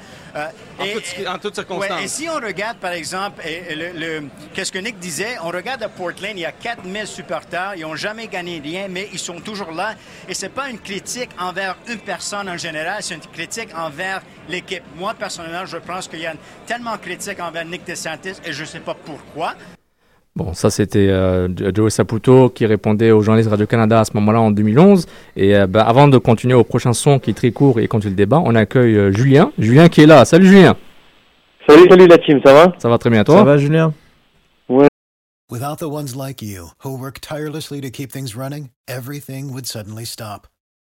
En et- en toutes circonstances. Ouais, et si on regarde par exemple et- et le, le- qu'est-ce que Nick disait, on regarde à Portland, il y a 4000 supporters, ils ont jamais gagné rien, mais ils sont toujours là. Et c'est pas une critique envers une personne en général, c'est une critique envers l'équipe. Moi personnellement, je pense qu'il y a tellement critique envers Nick DeSantis et je sais pas pourquoi. Bon, ça c'était euh, Joey Saputo qui répondait aux journalistes Radio-Canada à ce moment-là en 2011. Et euh, ben, avant de continuer au prochain son qui est très court et continue le débat, on accueille euh, Julien. Julien qui est là. Salut Julien. Salut, salut la team, ça va? Ça va très bien toi? Ça va, Julien? Without the ones like you, who work tirelessly to keep things running, everything would suddenly stop.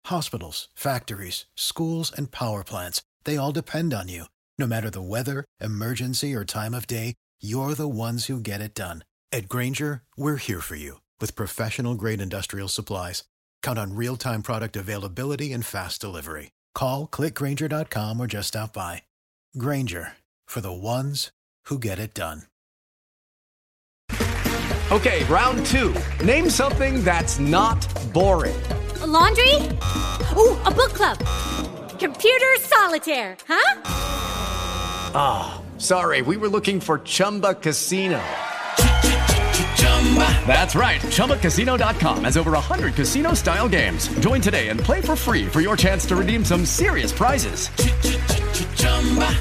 Hospitals, factories, schools, and power plants, they all depend on you. No matter the weather, emergency, or time of day, you're the ones who get it done. At Granger, we're here for you with professional grade industrial supplies. Count on real time product availability and fast delivery. Call clickgranger.com or just stop by. Granger for the ones who get it done. Okay, round two. Name something that's not boring. A laundry? Ooh, a book club. Computer solitaire, huh? Ah, sorry, we were looking for Chumba Casino. That's right. ChumbaCasino.com has over 100 casino style games. Join today and play for free for your chance to redeem some serious prizes.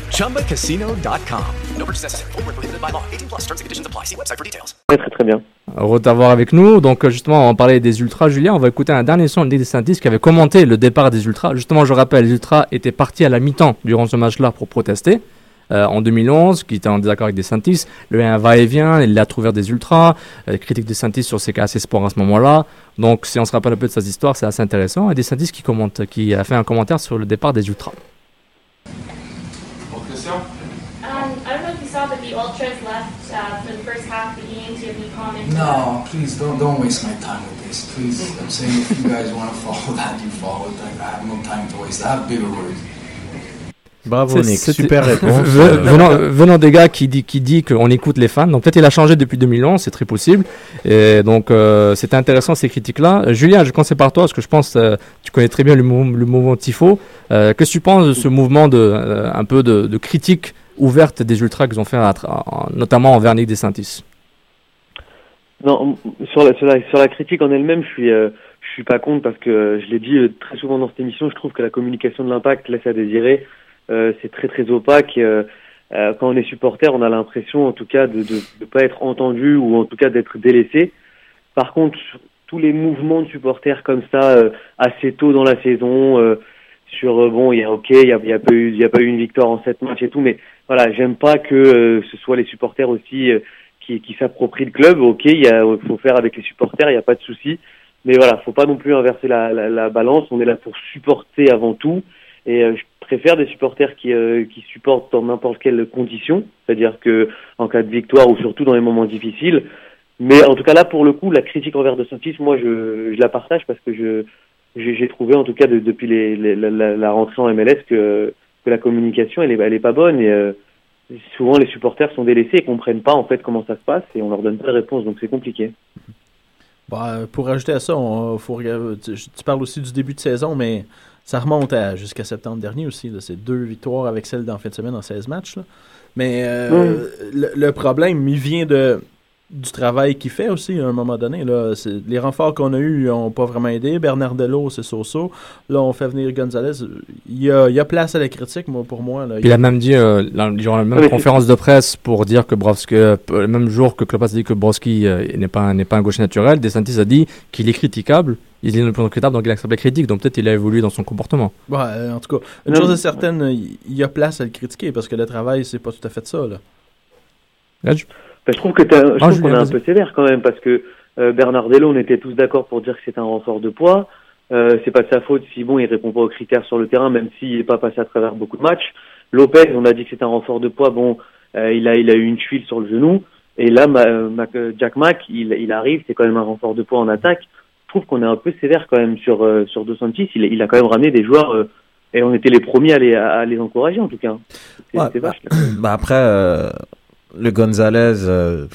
ChumbaCasino.com. No purchase necessary. Void where prohibited by law. 18 plus terms and conditions apply. See website for details. Très très très bien. Heureux de t'avoir avec nous. Donc euh, justement, on parlait des Ultras. Julien, on va écouter un dernier son de Nick DeSantis qui avait commenté le départ des Ultras. Justement, je rappelle, les Ultras étaient partis à la mi-temps durant ce match-là pour protester. Euh, en 2011, qui était en désaccord avec DeSantis, le un va-et-vient, il a trouvé des ultras, euh, critique DeSantis sur ses cas assez sports à ce moment-là. Donc, si on se rappelle un peu de ces histoires, c'est assez intéressant. Et DeSantis qui commente, qui a fait un commentaire sur le départ des ultras. Um, the Ultras left uh? No, please don't don't waste my time with this. Please, I'm saying if you guys want to follow that, you follow it. Like, I have no time to waste. I have bigger worries. Bravo C'est- Nick, super réponse. Ve- venant, venant des gars qui dit qui dit qu'on écoute les fans. Donc peut-être il a changé depuis 2011, c'est très possible. Et donc euh, c'était intéressant ces critiques-là. Euh, Julien, je commence par toi parce que je pense euh, tu connais très bien le, mou- le mouvement tifo. Euh, Qu'est-ce que tu penses de ce mouvement de euh, un peu de, de critique ouverte des ultras qu'ils ont fait, à en- notamment envers Nick DeSantis? Non, sur la, sur la, sur la critique en elle-même, je suis, euh, je suis pas contre parce que je l'ai dit très souvent dans cette émission, je trouve que la communication de l'impact laisse à désirer. Euh, c'est très très opaque. euh, euh, quand on est supporter, on a l'impression en tout cas de de pas être entendu ou en tout cas d'être délaissé. Par contre, tous les mouvements de supporters comme ça, assez tôt dans la saison, sur bon, il y a ok, il y a, y a pas eu, il y a pas eu une victoire en sept matchs et tout, mais voilà, j'aime pas que euh, ce soit les supporters aussi euh, qui, qui s'approprient le club. Ok, il faut faire avec les supporters, il n'y a pas de souci, mais voilà, faut pas non plus inverser la, la, la balance. On est là pour supporter avant tout, et euh, je préfère des supporters qui, euh, qui supportent dans n'importe quelle condition, c'est-à-dire que en cas de victoire ou surtout dans les moments difficiles. Mais en tout cas là, pour le coup, la critique envers De Santis, moi, je, je la partage parce que je j'ai trouvé en tout cas de- depuis les, la rentrée en MLS que, que la communication elle est, elle est pas bonne et euh, souvent les supporters sont délaissés et comprennent pas en fait comment ça se passe et on leur donne pas de réponse donc c'est compliqué. Bah, pour ajouter à ça, on, faut regarder, tu, tu parles aussi du début de saison, mais ça remonte à jusqu'à septembre dernier aussi. C'est deux victoires avec celle d'en fin de semaine en 16 matchs. là. Mais euh, Mm. le, le problème, il vient de du travail qu'il fait aussi à un moment donné. Là. Les renforts qu'on a eus n'ont pas vraiment aidé. Bernardello, c'est so-so. Là, on fait venir Gonzalez. Il y a, il y a place à la critique, moi, pour moi. Là. Il a même dit, euh, la- durant la même conférence de presse, pour dire que Brovski, euh, le même jour que Klopp a dit que Broski euh, n'est pas, pas un gaucher naturel, DeSantis a dit qu'il est critiquable. Il est le plus critiquable, donc il accepte la critique. Donc peut-être il a évolué dans son comportement. Ouais, euh, en tout cas, une Non, chose est certaine, il il y a place à le critiquer parce que le travail, c'est pas tout à fait ça. Là. Ben, je trouve que je Ah, trouve qu'on est un peu sévère quand même parce que euh, Bernardello, on était tous d'accord pour dire que c'est un renfort de poids. Euh, c'est pas de sa faute si bon il répond pas aux critères sur le terrain, même s'il n'est pas passé à travers beaucoup de matchs. Lopez, on a dit que c'était un renfort de poids. Bon, euh, il a il a eu une tuile sur le genou. Et là, Ma- euh, Jack Mack, il, il arrive, c'est quand même un renfort de poids en attaque. Je trouve qu'on est un peu sévère quand même sur euh, sur Dos Santis. Il, il a quand même ramené des joueurs euh, et on était les premiers à les à, les encourager en tout cas. C'est Ouais, c'est bah, bah après, euh, le Gonzalez, euh,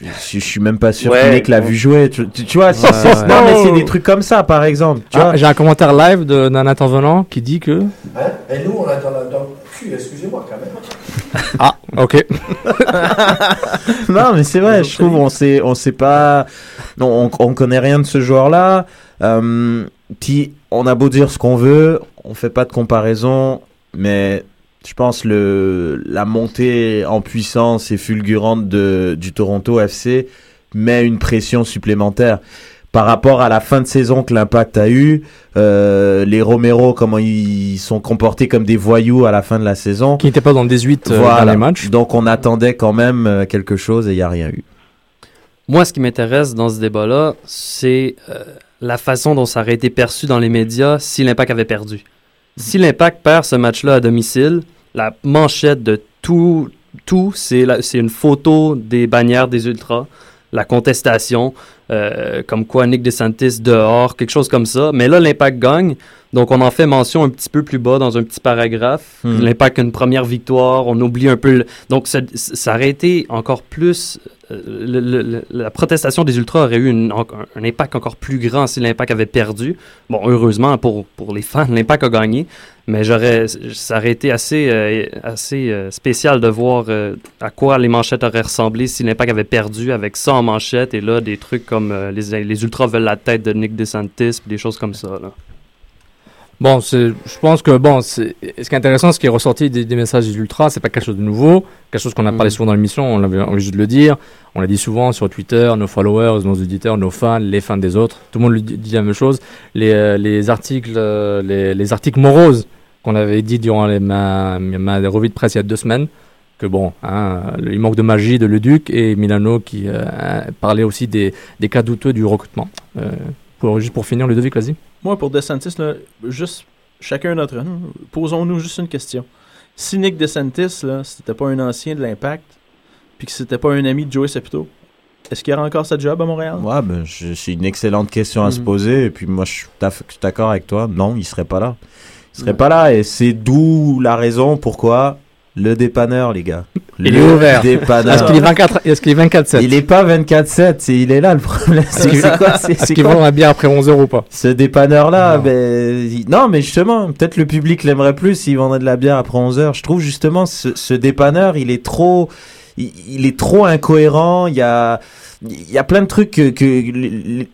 je, je suis même pas sûr Ouais, qu'il ait que l'a vu jouer. Tu, tu- tu vois, Ouais, ouais. non, mais c'est des trucs comme ça, par exemple. Ah. J'ai un commentaire live de- d'un intervenant qui dit que. Hein? Et nous, on a dans, la, dans le cul, excusez-moi quand même. Ah, ok. non, mais c'est vrai, je trouve, on sait, on sait pas, non, on, on connaît rien de ce joueur-là. Euh, puis, on a beau dire ce qu'on veut, on fait pas de comparaison, mais je pense le la montée en puissance et fulgurante de du Toronto FC met une pression supplémentaire par rapport à la fin de saison que l'Impact a eu, euh, les Romero, comment ils sont comportés comme des voyous à la fin de la saison. Qui n'étaient pas dans le 18 euh, Voilà. dans les matchs. Donc on attendait quand même euh, quelque chose et il n'y a rien eu. Moi, ce qui m'intéresse dans ce débat-là, c'est euh, la façon dont ça aurait été perçu dans les médias si l'Impact avait perdu. Si l'Impact perd ce match-là à domicile, la manchette de tout, tout c'est une photo des bannières des Ultras, la contestation, euh, comme quoi Nick DeSantis dehors, quelque chose comme ça. Mais là, l'Impact gagne, donc on en fait mention un petit peu plus bas dans un petit paragraphe. Hmm. L'Impact a une première victoire, on oublie un peu... le- Donc ça, ça aurait été encore plus... euh, le- le- le- la protestation des Ultras aurait eu une- un impact encore plus grand si l'Impact avait perdu. Bon, heureusement pour, pour les fans, l'Impact a gagné, mais j'aurais, ça aurait été assez, euh, assez spécial de voir à quoi les manchettes auraient ressemblé si l'Impact avait perdu avec ça en manchette et là des trucs comme euh, les, les Ultras veulent la tête de Nick DeSantis, des choses comme ça. Là. Bon, je pense que bon, ce qui est intéressant, ce qui est ressorti des, des messages des ultras, c'est pas quelque chose de nouveau, quelque chose qu'on a parlé Mhm. souvent dans l'émission, on avait envie de le dire, on l'a dit souvent sur Twitter, nos followers, nos auditeurs, nos fans, les fans des autres, tout le monde lui dit, dit la même chose. Les, euh, les articles, euh, les, les articles moroses qu'on avait dit durant les, ma, ma revue de presse il y a deux semaines, que bon, hein, il manque de magie de Leduc et Milano qui euh, parlait aussi des, des cas douteux du recrutement. Euh, pour, juste pour finir, Ludovic, vas-y. Moi, pour DeSantis, là, juste chacun d'entre nous, posons-nous juste une question. Si Nick DeSantis, là, c'était pas un ancien de l'Impact, puis que c'était pas un ami de Joey Saputo, est-ce qu'il y aura encore sa job à Montréal? Ouais, ben, je- c'est une excellente question à se Mhm. poser. Et puis moi, je suis je d'accord avec toi. Non, il serait pas là. Il serait Ouais. pas là. Et c'est d'où la raison pourquoi le dépanneur, les gars. Il Le est ouvert. Dépanneur. Est-ce qu'il est 24 est-ce qu'il est 24-7 Il est pas 24-7. C'est, il est là le problème. Est-ce qu'il C'est quoi, c'est, est-ce c'est qu'il quoi vend la bière après 11 heures ou pas? Ce dépanneur-là, ben, il- non, mais justement, peut-être le public l'aimerait plus s'il vendrait de la bière après 11 heures. Je trouve justement ce, ce dépanneur, il est trop, il, il est trop incohérent. Il y a, il y a plein de trucs que,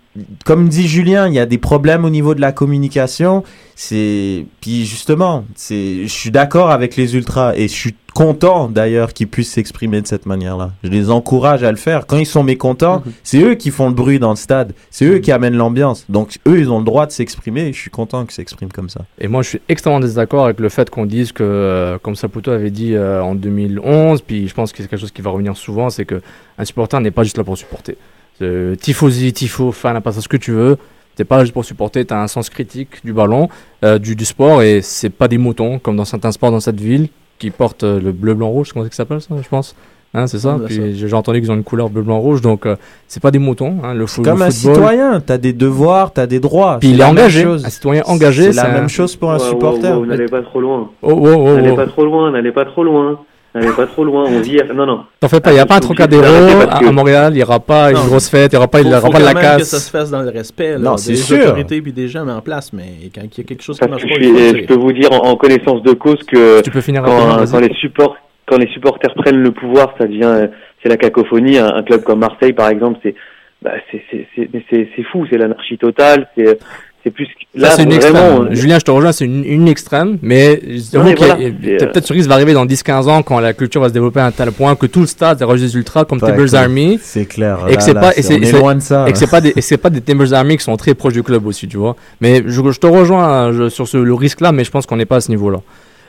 comme dit Julien, il y a des problèmes au niveau de la communication. C'est, puis justement, c'est, je suis d'accord avec les ultras et je suis content d'ailleurs qu'ils puissent s'exprimer de cette manière-là. Je les encourage à le faire. Quand ils sont mécontents, c'est eux qui font le bruit dans le stade. C'est eux qui amènent l'ambiance. Donc eux, ils ont le droit de s'exprimer et je suis content qu'ils s'expriment comme ça. Et moi, je suis extrêmement désaccord avec le fait qu'on dise que, euh, comme Saputo avait dit euh, en 2011, puis je pense que c'est quelque chose qui va revenir souvent, c'est que un supporter n'est pas juste là pour supporter. Euh, tifosi, tifo, fan, à part ce que tu veux. T'es pas juste pour supporter, t'as un sens critique du ballon, du, du sport, et c'est pas des moutons, comme dans certains sports dans cette ville, qui portent euh, le bleu, blanc, rouge, comment c'est que ça s'appelle ça, je pense? Hein, c'est ça. Ouais, Puis ça. j'ai entendu qu'ils ont une couleur bleu, blanc, rouge, donc euh, c'est pas des moutons. Hein, le, fo- Comme le un citoyen, t'as des devoirs, t'as des droits. Puis il est engagé. chose. Un citoyen engagé, C'est la un- même chose pour un supporter. ouais, N'allez pas trop loin. Oh, oh, oh, N'allez oh. pas trop loin, n'allez pas trop loin. N'allez pas trop loin, on vit... Non, non. T'en fais pas, il n'y a pas un Trocadéro que- à Montréal, il n'y aura pas Non. une grosse fête, il n'y aura pas, il aura faut pas de la même que casse. ça se fasse dans le respect. Là, Non, c'est des sûr. autorités puis des gens mis en place, mais quand il y a quelque chose qui marche que pas, je, dire. peux vous dire en, en connaissance de cause que Tu peux finir rapidement, quand, les support, quand les supporters prennent le pouvoir, ça devient c'est la cacophonie. Un, un club comme Marseille, par exemple, c'est bah, c'est fou, c'est l'anarchie totale. C'est c'est plus Là, c'est une vraiment, extrême. Julien, je te rejoins, c'est une, une extrême, mais j'avoue Ouais, voilà. euh, peut-être ce risque va arriver dans 10-15 ans quand la culture va se développer à un tel point que tout le stade est registre ultra comme Bah, Timbers Army. c'est clair. Et que Là, c'est là, pas, et c'est, loin de ça, Et que c'est là. pas des, et c'est pas des Timbers Army qui sont très proches du club aussi, tu vois. Mais je, je te rejoins je- sur ce, le risque là, mais je pense qu'on n'est pas à ce niveau-là.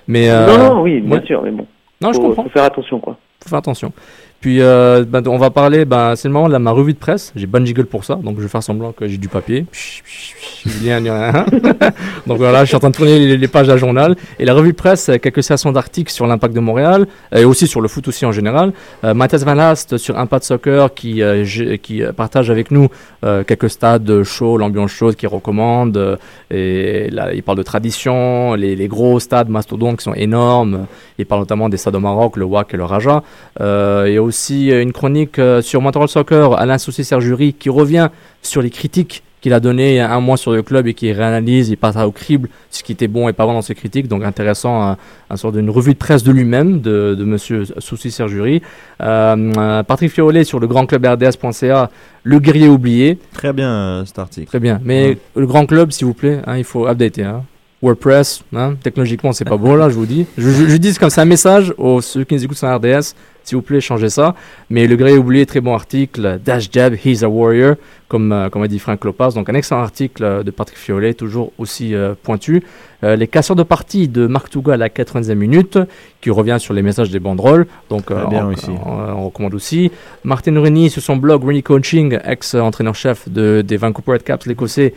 Mais, euh, Non, non, oui, bien ouais. sûr, mais bon. Non, je faut, comprends. faut faire attention, quoi. Faut faire attention. Puis, euh, ben, on va parler, ben, c'est le moment de ma revue de presse. J'ai bonne jiggle pour ça, donc je vais faire semblant que j'ai du papier. Un. donc voilà, je suis en train de tourner les, pages d'un journal. Et la revue de presse, euh, quelques sélections d'articles sur l'impact de Montréal, et aussi sur le foot aussi en général. Euh, Mathias Van Last sur Impact Soccer qui, euh, qui euh, partage avec nous quelques stades chauds, l'ambiance chaude qu'il recommande. et là, il parle de tradition, les, gros stades mastodontes qui sont énormes. Il parle notamment des stades au Maroc, le WAC et le Raja. Aussi euh, une chronique euh, sur Montreal Soccer, Alain Saucy-Serjury, qui revient sur les critiques qu'il a données il y a un mois sur le club et qui réanalyse, il passe au crible ce qui était bon et pas bon dans ses critiques. Donc intéressant, un, un sort d'une revue de presse de lui-même, de, de Monsieur Saucy-Serjury. Euh, euh, Patrick Fiolet sur le grand club RDS.ca, le guerrier oublié. Très bien euh, cet article. Très bien. Mais le grand club, s'il vous plaît, hein, il faut updater. Hein. WordPress, hein, technologiquement, c'est pas beau là, je vous dis. Je, je, je dis comme c'est un message aux ceux qui nous écoutent sur RDS, s'il vous plaît, changez ça. Mais le gré oublié, très bon article. Dash Jab, He's a Warrior, comme, euh, comme a dit Frank Lopez. Donc un excellent article euh, de Patrick Fiolet, toujours aussi euh, pointu. Euh, les casseurs de partie de Marc Touga à la 90e minute, qui revient sur les messages des banderoles. Donc euh, bien on, aussi. on- on recommande aussi. Martin Rennie sur son blog Rennie Coaching, ex-entraîneur-chef de, des Vancouver Redcaps, l'écossais,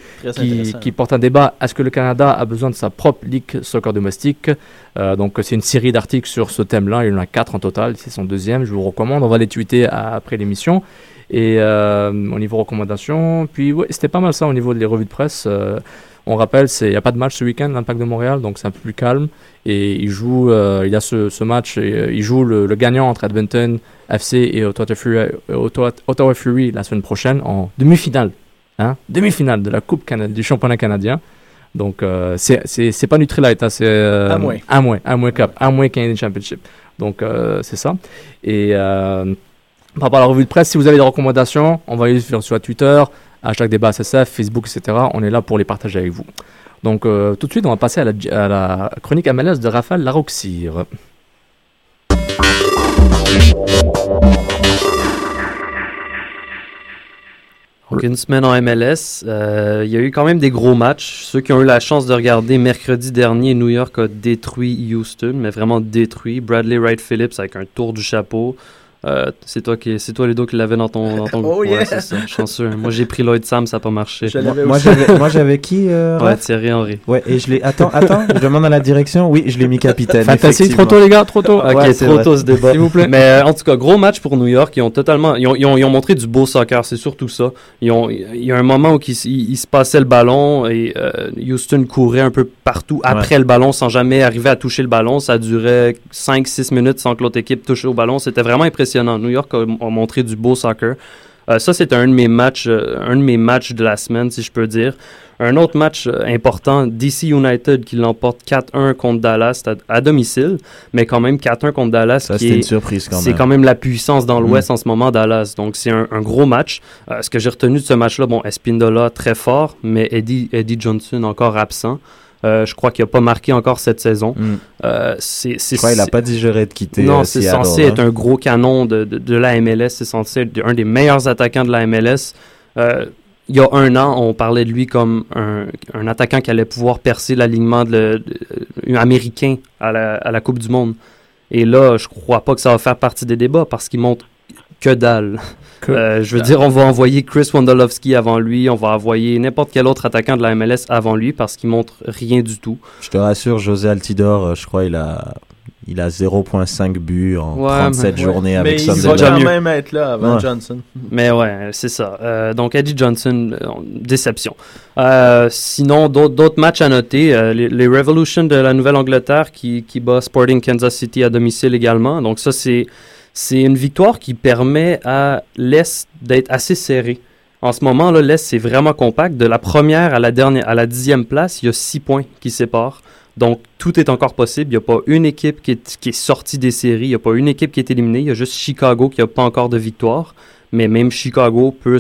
qui, porte un débat. Est-ce que le Canada a besoin de sa propre ligue soccer domestique? Euh, Donc c'est une série d'articles sur ce thème-là. Il y en a quatre en total. C'est son deuxième. Je vous recommande. On va les tweeter à- après l'émission. Et euh, au niveau recommandations, puis ouais, c'était pas mal ça au niveau des revues de presse. Euh, on rappelle, il n'y a pas de match ce week-end, l'Impact de Montréal, donc c'est un peu plus calme. Et il joue, euh, il a ce, ce match, et, euh, il joue le, le gagnant entre Edmonton FC et Ottawa Fury, Ottawa, Ottawa Fury la semaine prochaine en demi-finale. Hein, demi-finale de la Coupe Cana- du championnat canadien. Donc euh, c'est pas Nutrilite, hein, c'est euh, Amway. Amway, Amway Cup, Amway Canadian Championship. Donc c'est ça. Et par rapport à la revue de presse, si vous avez des recommandations, envoyez sur, sur Twitter, hashtag débat SSF, Facebook, etc. On est là pour les partager avec vous. Donc euh, tout de suite, on va passer à la, à la chronique MLS de Raphaël Laroxir. Donc une semaine en MLS, euh, il y a eu quand même des gros matchs. Ceux qui ont eu la chance de regarder mercredi dernier, New York a détruit Houston, mais vraiment détruit. Bradley Wright Phillips avec un tour du chapeau. Euh, c'est toi qui, c'est toi Ludo qui l'avais dans ton, dans ton Oh, ouais, yeah! c'est ça, chanceux. Moi j'ai pris Lloyd Sam, ça n'a pas marché. Moi, j'avais, moi j'avais qui euh, Ouais, Thierry Henry. Ouais, et je l'ai. Attends, attends, je demande à la direction. Oui, je l'ai mis capitaine. Fantasy, trop tôt les gars, trop tôt. Ok, Ouais, c'est trop vrai. tôt ce débat. S'il vous plaît. Mais euh, en tout cas, gros match pour New York. Ils ont totalement, ils ont, ils ont, ils ont montré du beau soccer. C'est surtout ça. Ils ont, il y a un moment où ils, s- ils- ils se passaient le ballon et euh, Houston courait un peu partout après le ballon sans jamais arriver à toucher le ballon. Ça durait 5-6 minutes sans que l'autre équipe touche au ballon. C'était vraiment impressionnant. New York a, a montré du beau soccer. Euh, ça, c'est un de mes matchs, euh, un de mes matchs de la semaine, si je peux dire. Un autre match euh, important, DC United qui l'emporte 4-1 contre Dallas à, à domicile, mais quand même 4-1 contre Dallas. Ça, c'était une surprise quand C'est même. quand même la puissance dans Mm. l'Ouest en ce moment, Dallas. Donc, c'est un, un gros match. Ce que j'ai retenu de ce match-là, bon, Espindola très fort, mais Eddie, Eddie Johnson encore absent. Euh, je crois qu'il n'a pas marqué encore cette saison. Mm. Euh, c'est, c'est, Je crois qu'il n'a c'est- pas digéré de quitter. non, euh, c'est Seattle, censé hein. être un gros canon de, de, de la MLS. C'est censé être un des meilleurs attaquants de la MLS. Euh, il y a un an, on parlait de lui comme un, un attaquant qui allait pouvoir percer l'alignement de- américain à la, à la Coupe du Monde. Et là, je crois pas que ça va faire partie des débats parce qu'il montre que dalle. Euh, je veux dalle. dire, on va envoyer Chris Wondolowski avant lui, on va envoyer n'importe quel autre attaquant de la MLS avant lui parce qu'il montre rien du tout. Je te rassure, José Altidor, euh, je crois il a, il a 0.5 buts en Ouais, 37 mais- journées Mais avec il va quand même être là avant Ouais. Johnson. Mais ouais, c'est ça. Euh, donc Eddie Johnson, euh, déception. Euh, sinon, d'autres d'autres matchs à noter. euh, les, les Revolution de la Nouvelle-Angleterre qui, qui bat Sporting Kansas City à domicile également. Donc ça, c'est c'est une victoire qui permet à l'Est d'être assez serré. En ce moment, là, l'Est, c'est vraiment compact. De la première à la dernière, à la dixième place, il y a six points qui séparent. Donc, tout est encore possible. Il n'y a pas une équipe qui est, qui est sortie des séries. Il n'y a pas une équipe qui est éliminée. Il y a juste Chicago qui n'a pas encore de victoire. Mais même Chicago peut,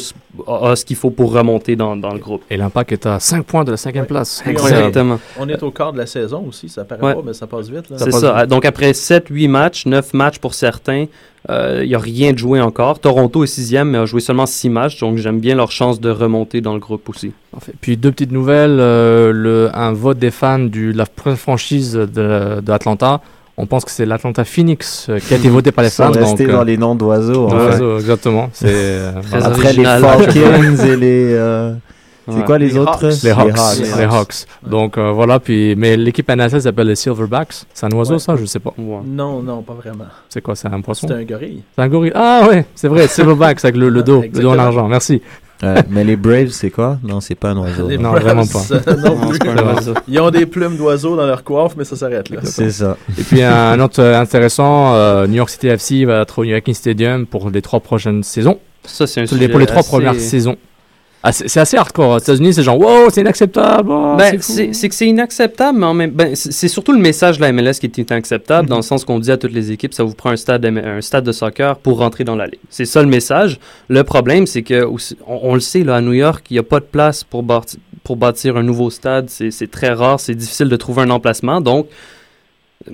a, ce qu'il faut pour remonter dans, dans le groupe. Et l'impact est à 5 points de la cinquième place. Puis on Exactement. est- On est au quart de la saison aussi, ça paraît Ouais. pas, mais ça passe vite. là. C'est ça. Donc, après 7-8 matchs, 9 matchs pour certains, euh, il n'y a rien de joué encore. Toronto est sixième, mais a joué seulement 6 matchs. Donc, j'aime bien leur chance de remonter dans le groupe aussi. Parfait. Puis deux petites nouvelles. euh, le, un vote des fans de la première franchise de, de Atlanta. On pense que c'est l'Atlanta Phoenix euh, qui a été voté par les Ils sont fans. restés donc, dans euh, les noms d'oiseaux. en fait. d'oiseaux, exactement. C'est, euh, voilà. Après les original. Falcons et les. euh, C'est Ouais. quoi les, Les autres? Hawks. Les Hawks. Hawks. Les Hawks. Donc euh, voilà. Puis, mais l'équipe NSL s'appelle les Silverbacks. C'est un oiseau, Ouais. ça? Je sais pas. Non, non, pas vraiment. C'est quoi C'est un poisson? C'est un gorille. C'est un gorille. Ah ouais, c'est vrai. Silverbacks avec le, le dos, le dos en argent. Merci. Mais les Braves, c'est quoi? Non, c'est pas un oiseau. Les Non, Braves, vraiment pas. non Non, plus. c'est pas un oiseau. Ils ont des plumes d'oiseaux dans leur coiffe, mais ça s'arrête là. C'est ça. Et puis un autre euh, intéressant, euh, New York City FC va être au New York Stadium pour les trois prochaines saisons. Ça, c'est un Pour les, sujet pour les trois assez- premières saisons. Ah, c'est assez hardcore. Aux États-Unis, c'est genre, wow, c'est inacceptable. oh, Ben, c'est que c'est inacceptable, mais en même ben, c'est surtout le message de la MLS qui est inacceptable, dans le sens qu'on dit à toutes les équipes, ça vous prend un stade, de- un stade de soccer pour rentrer dans la ligue. C'est ça le message. Le problème, c'est que, on, on le sait, là, à New York, il n'y a pas de place pour, bâti- pour bâtir un nouveau stade. C'est c'est très rare, c'est difficile de trouver un emplacement. Donc,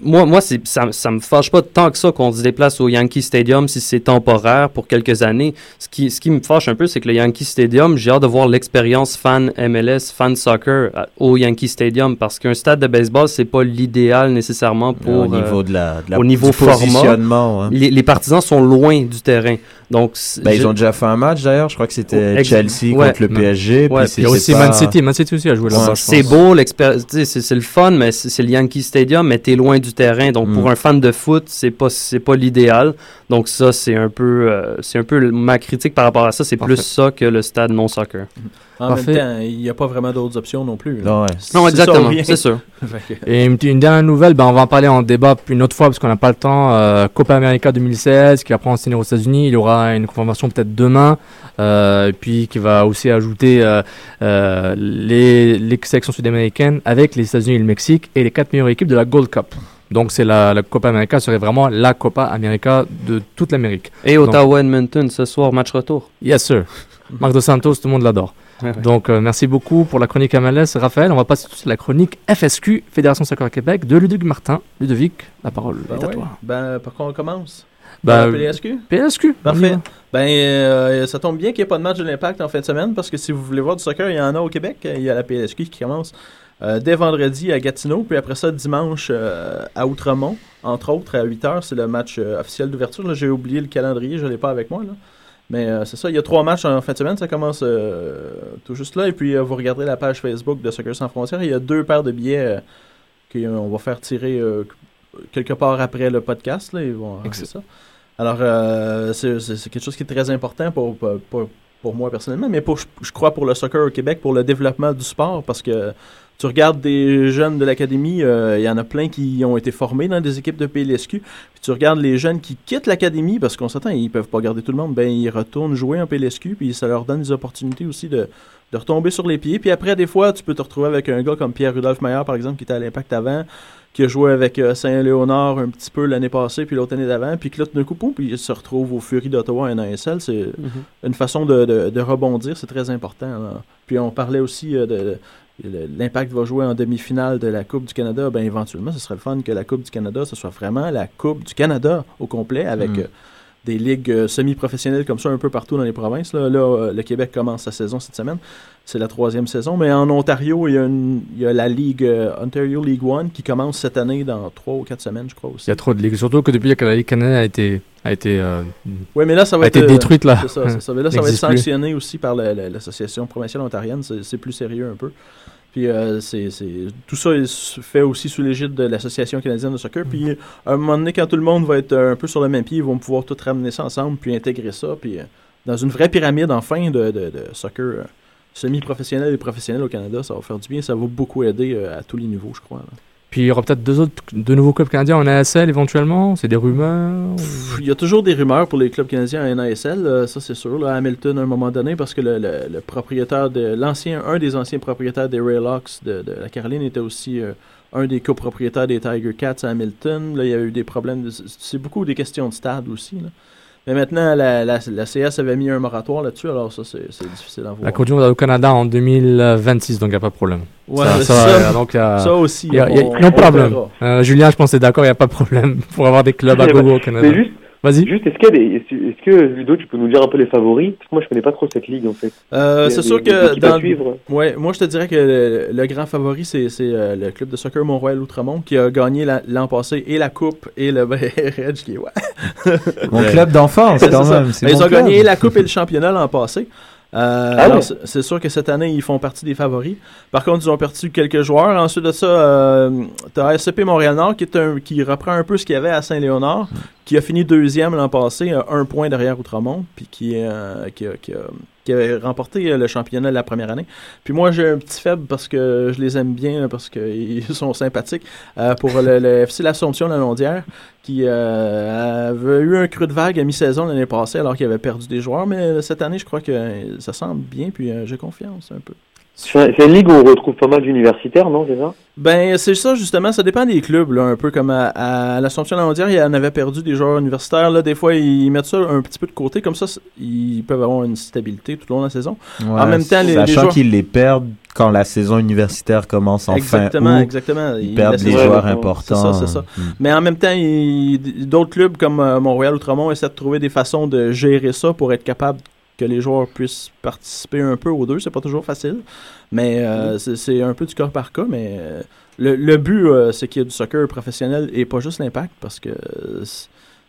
moi, moi ça, ça me fâche pas tant que ça qu'on se déplace au Yankee Stadium si c'est temporaire pour quelques années. Ce qui, ce qui me fâche un peu, c'est que le Yankee Stadium, j'ai hâte de voir l'expérience fan MLS, fan soccer à- au Yankee Stadium parce qu'un stade de baseball, c'est pas l'idéal nécessairement pour. au niveau euh, de la, de la- au niveau du format, les, les partisans sont loin du terrain. Donc, Ben, ils ont déjà fait un match d'ailleurs, je crois que c'était Ex- Chelsea ouais. contre le PSG. Ouais, puis c'est- Il y a c'est aussi pas- Man City. Man City aussi a joué là-bas. je c'est beau, c'est le fun, mais c'est le Yankee Stadium, mais t'es loin du terrain. Donc, Mm. pour un fan de foot, c'est pas, c'est pas l'idéal. Donc, ça, c'est un peu, euh, c'est un peu ma critique par rapport à ça. C'est plus ça que le stade non soccer. En Parfait. même temps, il n'y a pas vraiment d'autres options non plus. là. Non, ouais. Non, exactement, c'est sûr. Et une, dernière nouvelle, ben, on va en parler en débat une autre fois parce qu'on n'a pas le temps. Euh, Copa América 2016 qui va prendre en aux États-Unis. Il y aura une confirmation peut-être demain. Euh, et puis qui va aussi ajouter euh, euh, les, les sélections sud-américaines avec les États-Unis et le Mexique et les quatre meilleures équipes de la Gold Cup. Donc c'est la, la Copa América serait vraiment la Copa América de toute l'Amérique. Et Ottawa-Edmonton ce soir, match retour. Yes sir. Marc Dos Santos, tout le monde l'adore. Ouais, ouais. Donc euh, merci beaucoup pour la chronique MLS, Raphaël. On va passer tout de suite à la chronique FSQ, Fédération Soccer Québec, de Ludovic Martin. Ludovic, la parole Ben est à ouais. toi. Ben, par quoi on commence? Ben, la PLSQ PSQ. y Parfait. Ben, euh, ça tombe bien qu'il n'y ait pas de match de l'impact en fin de semaine parce que si vous voulez voir du soccer, il y en a au Québec. Il y a la PLSQ qui commence euh, dès vendredi à Gatineau, puis après ça, dimanche euh, à Outremont, entre autres, à 8h. C'est le match euh, officiel d'ouverture. Là, J'ai oublié le calendrier, je ne l'ai pas avec moi. Là. Mais euh, c'est ça, il y a trois matchs en fin de semaine. Ça commence euh, tout juste là. Et puis, euh, vous regardez la page Facebook de Soccer Sans Frontières. Il y a deux paires de billets qu'on va faire tirer quelque part après le podcast. Là, ils vont arranger ça. Alors, c'est quelque chose qui est très important pour, pour, pour- pour moi personnellement, mais pour, je crois pour le soccer au Québec, pour le développement du sport, parce que tu regardes des jeunes de l'académie, euh, il y en a plein qui ont été formés dans des équipes de PLSQ, puis tu regardes les jeunes qui quittent l'académie, parce qu'on s'entend, ils peuvent pas garder tout le monde, ben ils retournent jouer en PLSQ, puis ça leur donne des opportunités aussi de, de retomber sur les pieds. Puis après, des fois, tu peux te retrouver avec un gars comme Pierre-Rudolph Maillard, par exemple, qui était à l'Impact avant, qui a joué avec euh, Saint-Léonard un petit peu l'année passée, puis l'autre année d'avant, puis que là, tout d'un coup, puis il se retrouve au Fury d'Ottawa en ASL. C'est une façon de, de- de rebondir, c'est très important. là. Puis on parlait aussi euh, de, l'impact va jouer en demi-finale de la Coupe du Canada. Ben éventuellement, ce serait le fun que la Coupe du Canada, ce soit vraiment la Coupe du Canada au complet, avec Mm. Des ligues euh, semi-professionnelles comme ça un peu partout dans les provinces. Là, Là, euh, le Québec commence sa saison cette semaine. C'est la troisième saison. Mais en Ontario, il y a, une- il y a la Ligue euh, Ontario League One qui commence cette année dans trois ou quatre semaines, je crois aussi. Il y a trop de ligues. Surtout que depuis que la Ligue canadienne a été, a été, euh, Oui, mais là, ça va a être été détruite. Là. C'est ça. Mais là, ça va être plus. sanctionné aussi par la- la- l'association provinciale ontarienne. C'est plus sérieux un peu. Puis euh, c'est tout ça est s- fait aussi sous l'égide de l'association canadienne de soccer. Puis à un moment donné, quand tout le monde va être un peu sur le même pied, ils vont pouvoir tout ramener ça ensemble, puis intégrer ça, puis euh, dans une vraie pyramide enfin de, de- soccer euh, semi-professionnel et professionnel au Canada, ça va faire du bien. Ça va beaucoup aider euh, à tous les niveaux, je crois. Puis il y aura peut-être deux autres, deux nouveaux clubs canadiens en ASL éventuellement. C'est des rumeurs. Il y a toujours des rumeurs pour les clubs canadiens en NASL, euh, ça c'est sûr. Là, Hamilton, à un moment donné, parce que le, le- propriétaire de l'ancien, un des anciens propriétaires des Railhawks de, de la Caroline était aussi euh, un des copropriétaires des Tiger Cats à Hamilton. Là, il y a eu des problèmes. de- C'est beaucoup des questions de stade aussi. Mais maintenant, la, la, la CS avait mis un moratoire là-dessus, alors ça, c'est c'est difficile à voir. La Coupe du Monde au Canada en 2026, donc il n'y a pas de problème. Ouais, ça, ça- donc, euh, ça aussi, y a- y a- on- no on problem. verra. Euh, Julien, je pense que d'accord, il n'y a pas de problème pour avoir des clubs à gogo au Canada. Mais juste, Vas-y. Juste, est-ce qu'il y a des, est-ce est-ce que Ludo, tu peux nous dire un peu les favoris? Parce que moi, je connais pas trop cette ligue en fait. Euh, c'est sûr des que dans suivre. ouais, moi je te dirais que le, le grand favori c'est c'est, euh, le club de soccer Mont-Royal Outremont qui a gagné la- l'an passé et la coupe et le qui est ouais. Mon club d'enfance, quand même, c'est Mais Ils ont club. gagné la coupe et le championnat l'an passé. Euh, Ah c'est- sûr que cette année, ils font partie des favoris. Par contre, ils ont perdu quelques joueurs. Ensuite de ça, euh, tu as SCP Montréal-Nord qui, est un- qui reprend un peu ce qu'il y avait à Saint-Léonard, qui a fini deuxième l'an passé, euh, un point derrière Outremont, puis qui, euh, qui, qui, a- qui avait remporté euh, le championnat la première année. Puis moi, j'ai un petit faible parce que je les aime bien, parce qu'ils sont sympathiques, euh, pour le, FC L'Assomption la Londière, qui euh, avait eu un creux de vague à mi-saison l'année passée, alors qu'il avait perdu des joueurs. Mais cette année, je crois que ça semble bien, puis j'ai confiance un peu. C'est une ligue où on retrouve pas mal d'universitaires, non C'est ça? Ben, c'est ça, justement. Ça dépend des clubs, là, un peu comme à, à l'Assomption Landière, il y en avait perdu des joueurs universitaires. Là, des fois, ils mettent ça un petit peu de côté. Comme ça, ils peuvent avoir une stabilité tout au long de la saison. Ouais, en même temps, les, sachant joueurs... qu'ils les perdent quand la saison universitaire commence en Exactement, fin août, exactement. Ils Il- perdent les saison- joueurs C'est importants. ça, c'est ça. Mm. Mais en même temps, d'autres clubs comme euh, Montréal Outremont essaient de trouver des façons de gérer ça pour être capable que les joueurs puissent participer un peu aux deux. C'est pas toujours facile, mais euh, c'est- c'est un peu du cas par cas. Mais euh, le, le but, euh, c'est qu'il y a du soccer professionnel et pas juste l'impact parce que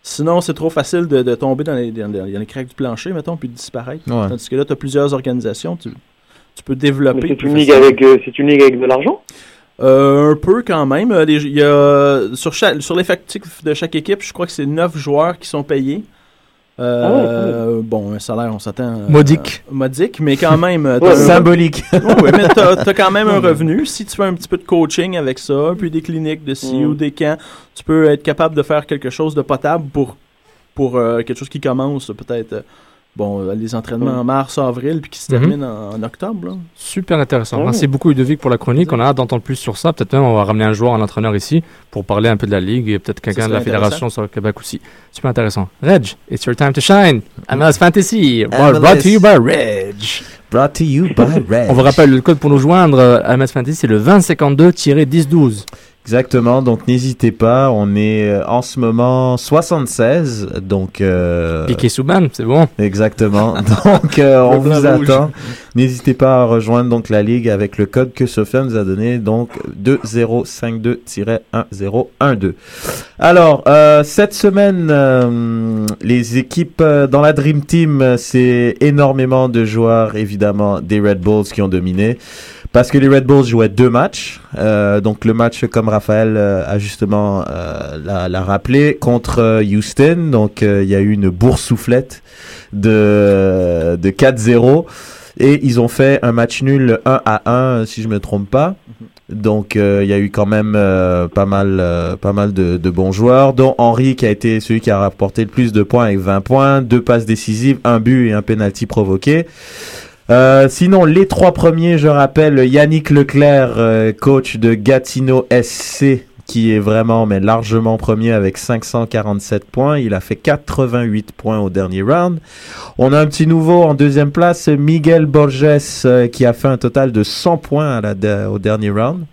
sinon, c'est trop facile de, de tomber dans les, dans, les- dans les craques du plancher, mettons, puis de disparaître. Ouais. Tandis que là, tu as plusieurs organisations, tu, tu peux développer. C'est une ligue avec, euh, c'est une ligue avec de l'argent? Euh, un peu quand même. Les- y a, sur chaque, sur l'effectif de chaque équipe, je crois que c'est 9 joueurs qui sont payés. Euh, Bon, un salaire, on s'attend. euh, Modique. modique, mais quand même. euh, Ouais, symbolique. Ouais, mais t'as as quand même un revenu. Si tu fais un petit peu de coaching avec ça, puis des cliniques de ci Mm. ou des camps, tu peux être capable de faire quelque chose de potable pour, pour euh, quelque chose qui commence peut-être. Euh, Bon, euh, les entraînements en mars, avril, puis qui se Mhm. terminent en, en octobre. là. Super intéressant. Ouais. Merci beaucoup Ludovic pour la chronique. On a hâte d'entendre plus sur ça. Peut-être même on va ramener un joueur, un entraîneur ici pour parler un peu de la ligue et peut-être quelqu'un de la fédération sur le Québec aussi. Super intéressant. Reg, it's your time to shine. MLS Fantasy, MLS. brought to you by Reg. Brought to you by Reg. On vous rappelle le code pour nous joindre euh, à MLS Fantasy, c'est le 2052-1012. Exactement, donc n'hésitez pas, on est euh, en ce moment 76, donc... Euh... Piqué Souban, c'est bon. Exactement, donc euh, on vous rouge. attend. N'hésitez pas à rejoindre donc la ligue avec le code que Sophia nous a donné, donc 2052-1012. Alors, euh, cette semaine, euh, les équipes euh, dans la Dream Team, euh, c'est énormément de joueurs, évidemment, des Red Bulls qui ont dominé. Parce que les Red Bulls jouaient deux matchs. Euh, donc le match, comme Raphaël euh, a justement euh, l'a, rappelé, contre Houston. Donc il y a eu une boursouflette de, de 4-0. Et ils ont fait un match nul 1 à 1, si je me trompe pas. Donc il y a eu quand même pas mal, pas mal de, de bons joueurs, dont Henry qui a été celui qui a rapporté le plus de points avec 20 points, deux passes décisives, un but et un penalty provoqué. Euh, sinon, les trois premiers, je rappelle, Yannick Leclerc, euh, coach de Gatineau SC, qui est vraiment, mais largement premier avec 547 points. Il a fait 88 points au dernier round. On a un petit nouveau en deuxième place, Miguel Borges, euh, qui a fait un total de 100 points au dernier round.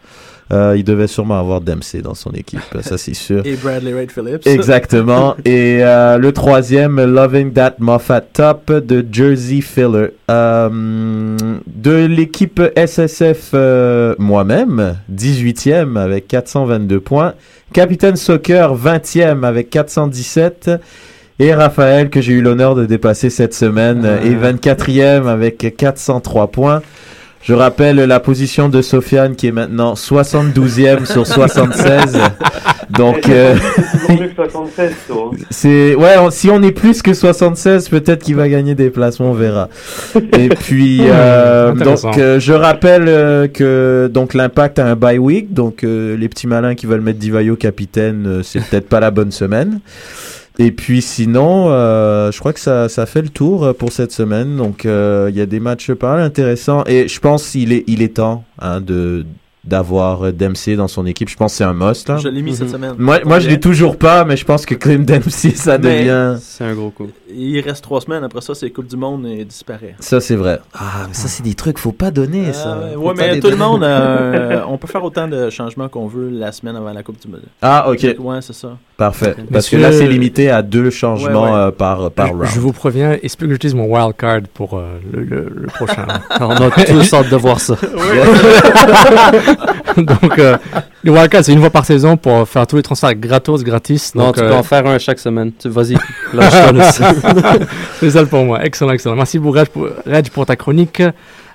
Euh, il devait sûrement avoir Dempsey dans son équipe, ça c'est sûr. Et Bradley Ray Phillips. Exactement. Et euh, le troisième, Loving That Moffat Top de Jersey Filler. Euh, de l'équipe SSF, moi-même, 18e avec 422 points. Capitaine Soccer, 20e avec 417. Et Raphaël, que j'ai eu l'honneur de dépasser cette semaine, Ah. est 24e avec 403 points. Je rappelle la position de Sofiane qui est maintenant 72e sur 76. Donc, euh, Toujours mieux que 76, toi. hein. c'est ouais, on- si on est plus que 76, peut-être qu'il va gagner des placements, on verra. Et puis euh, donc euh, je rappelle euh, que donc l'impact a un bye week, donc euh, les petits malins qui veulent mettre Divayo capitaine, euh, c'est peut-être pas la bonne semaine. Et puis sinon, euh, je crois que ça, ça fait le tour euh, pour cette semaine. Donc euh, il y a des matchs pas mal intéressants et je pense qu'il est il est temps hein, de d'avoir Dempsey dans son équipe. Je pense que c'est un must. Là. Je l'ai mis cette Mhm. semaine. Moi, moi je l'ai toujours pas, mais je pense que Clint Dempsey, ça Mais- devient. C'est un gros coup. Il reste trois semaines, après ça, c'est Coupe du Monde et il disparaît. Ça, c'est vrai. Ah, mais ça, c'est des trucs, faut pas donner ça. Euh, Faut ouais, pas mais tout le monde, euh, on peut faire autant de changements qu'on veut la semaine avant la Coupe du Monde. Ah, ok. Ouais, c'est ça. Parfait. Parce que là, c'est limité à deux changements Ouais, ouais. euh, par, par round. Je vous préviens, il se peut que j'utilise mon wildcard pour euh, le, le- le prochain. On a tous hâte de voir ça. Donc, euh, le wildcard, c'est une fois par saison pour faire tous les transferts gratos, gratis. Non, Donc, tu euh, peux en faire un chaque semaine. Tu- Vas-y, lâche-toi aussi. c'est ça pour moi. Excellent, excellent. Merci beaucoup, Reg, pour, Reg, pour ta chronique.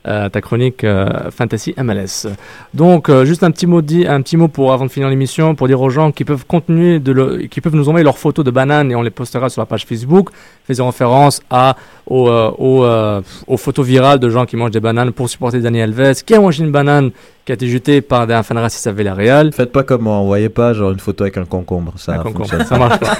Euh, ta chronique euh, Fantasy MLS. Donc, euh, juste un petit mot un petit mot pour avant de finir l'émission, pour dire aux gens qui peuvent continuer qui peuvent nous envoyer leurs photos de bananes et on les postera sur la page Facebook, faisant référence à aux photos virales de gens qui mangent des bananes pour supporter Daniel Alves, qui a mangé une banane qui a été jetée par un fan raciste à Villarreal. Faites pas comme moi, envoyez pas genre une photo avec un concombre. Ça, Un concombre, fonctionne. ça marche pas.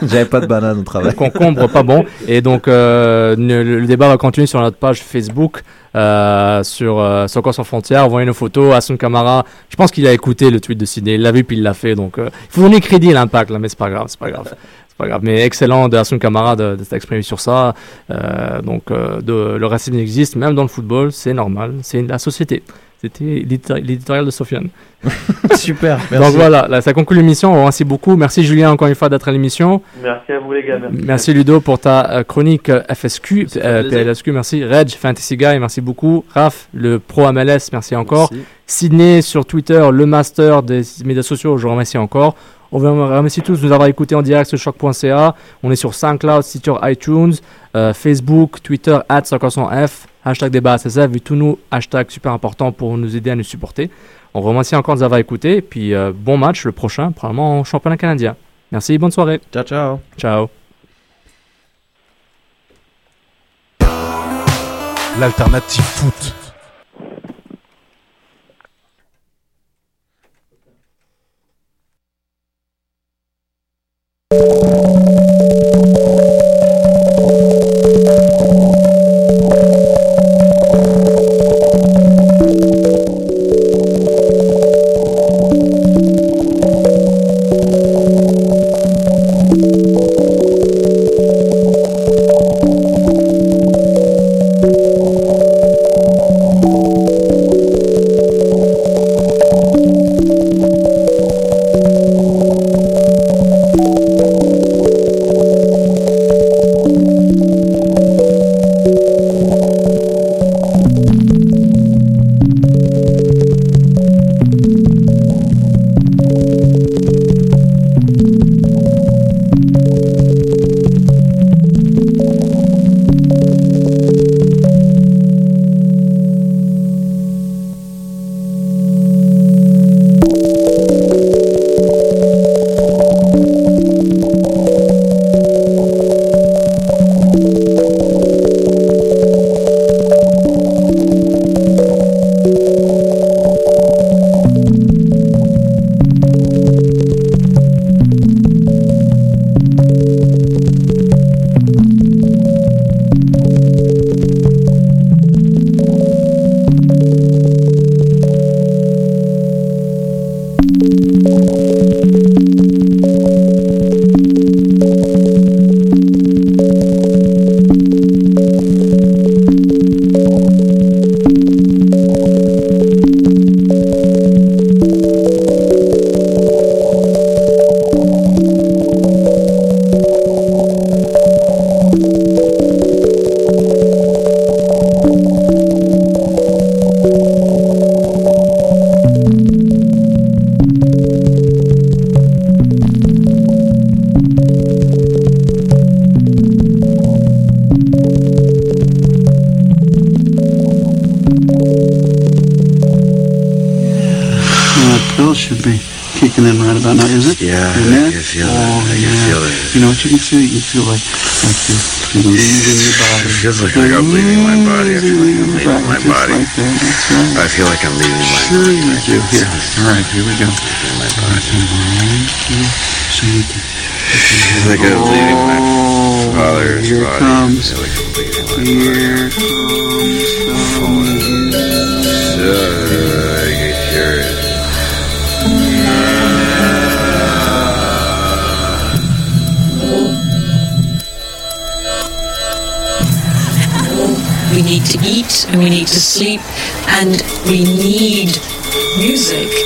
J'avais pas de banane au travail. concombre pas bon. Et donc euh, le, le débat va continuer sur notre page Facebook euh, sur euh, Soccer sans frontières. Envoyez nos photos Hassan Kamara je pense qu'il a écouté le tweet de Sidney. Il l'a vu puis il l'a fait. Donc euh, il faut donner crédit à l'impact là mais c'est pas grave c'est pas grave. C'est pas grave. Mais excellent de Hassan Kamara de, de s'exprimer sur ça. Donc de, le racisme existe même dans le football. C'est normal. C'est la société c'était l'édito- l'éditorial de Sofiane Super, donc merci. voilà là, ça conclut l'émission merci beaucoup merci Julien encore une fois d'être à l'émission Merci à vous les gars. Merci. Merci Ludo pour ta euh, chronique euh, FSQ, euh. PLSQ, merci. Reg, Fantasy Guy, merci beaucoup. Raph, le pro MLS, merci encore. Merci. Sydney sur Twitter, le master des médias sociaux, je vous remercie encore. On vous remercie tous de nous avoir écoutés en direct sur choc.ca. On est sur SoundCloud, Stitcher, iTunes, euh, Facebook, Twitter, at F, hashtag débat SSF, et tous nos hashtags super importants pour nous aider à nous supporter. On remercie encore de nous avoir écoutés. Et puis, euh, bon match le prochain, probablement en championnat canadien. Merci, bonne soirée. Ciao, ciao. Ciao. L'alternative foot. Feel. You know what you can feel? You can feel like like this bleeding in your body. It feels like I got bleeding in my body. I feel like I'm Right, leaving my just body. Right there. That's right. I feel like I'm leaving my Sure you do. Here. All right, here we go. my body. So you can. I feel like I'm leaving my father's here it body. comes. I feel like I'm leaving my Here comes body. Uh, I can hear it. We need to eat and we need to sleep and we need music.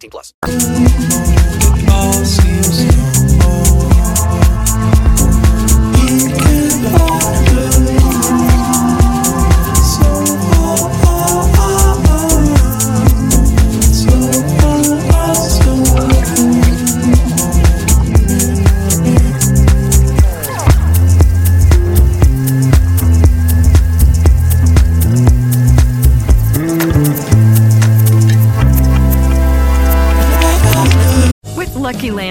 18 plus.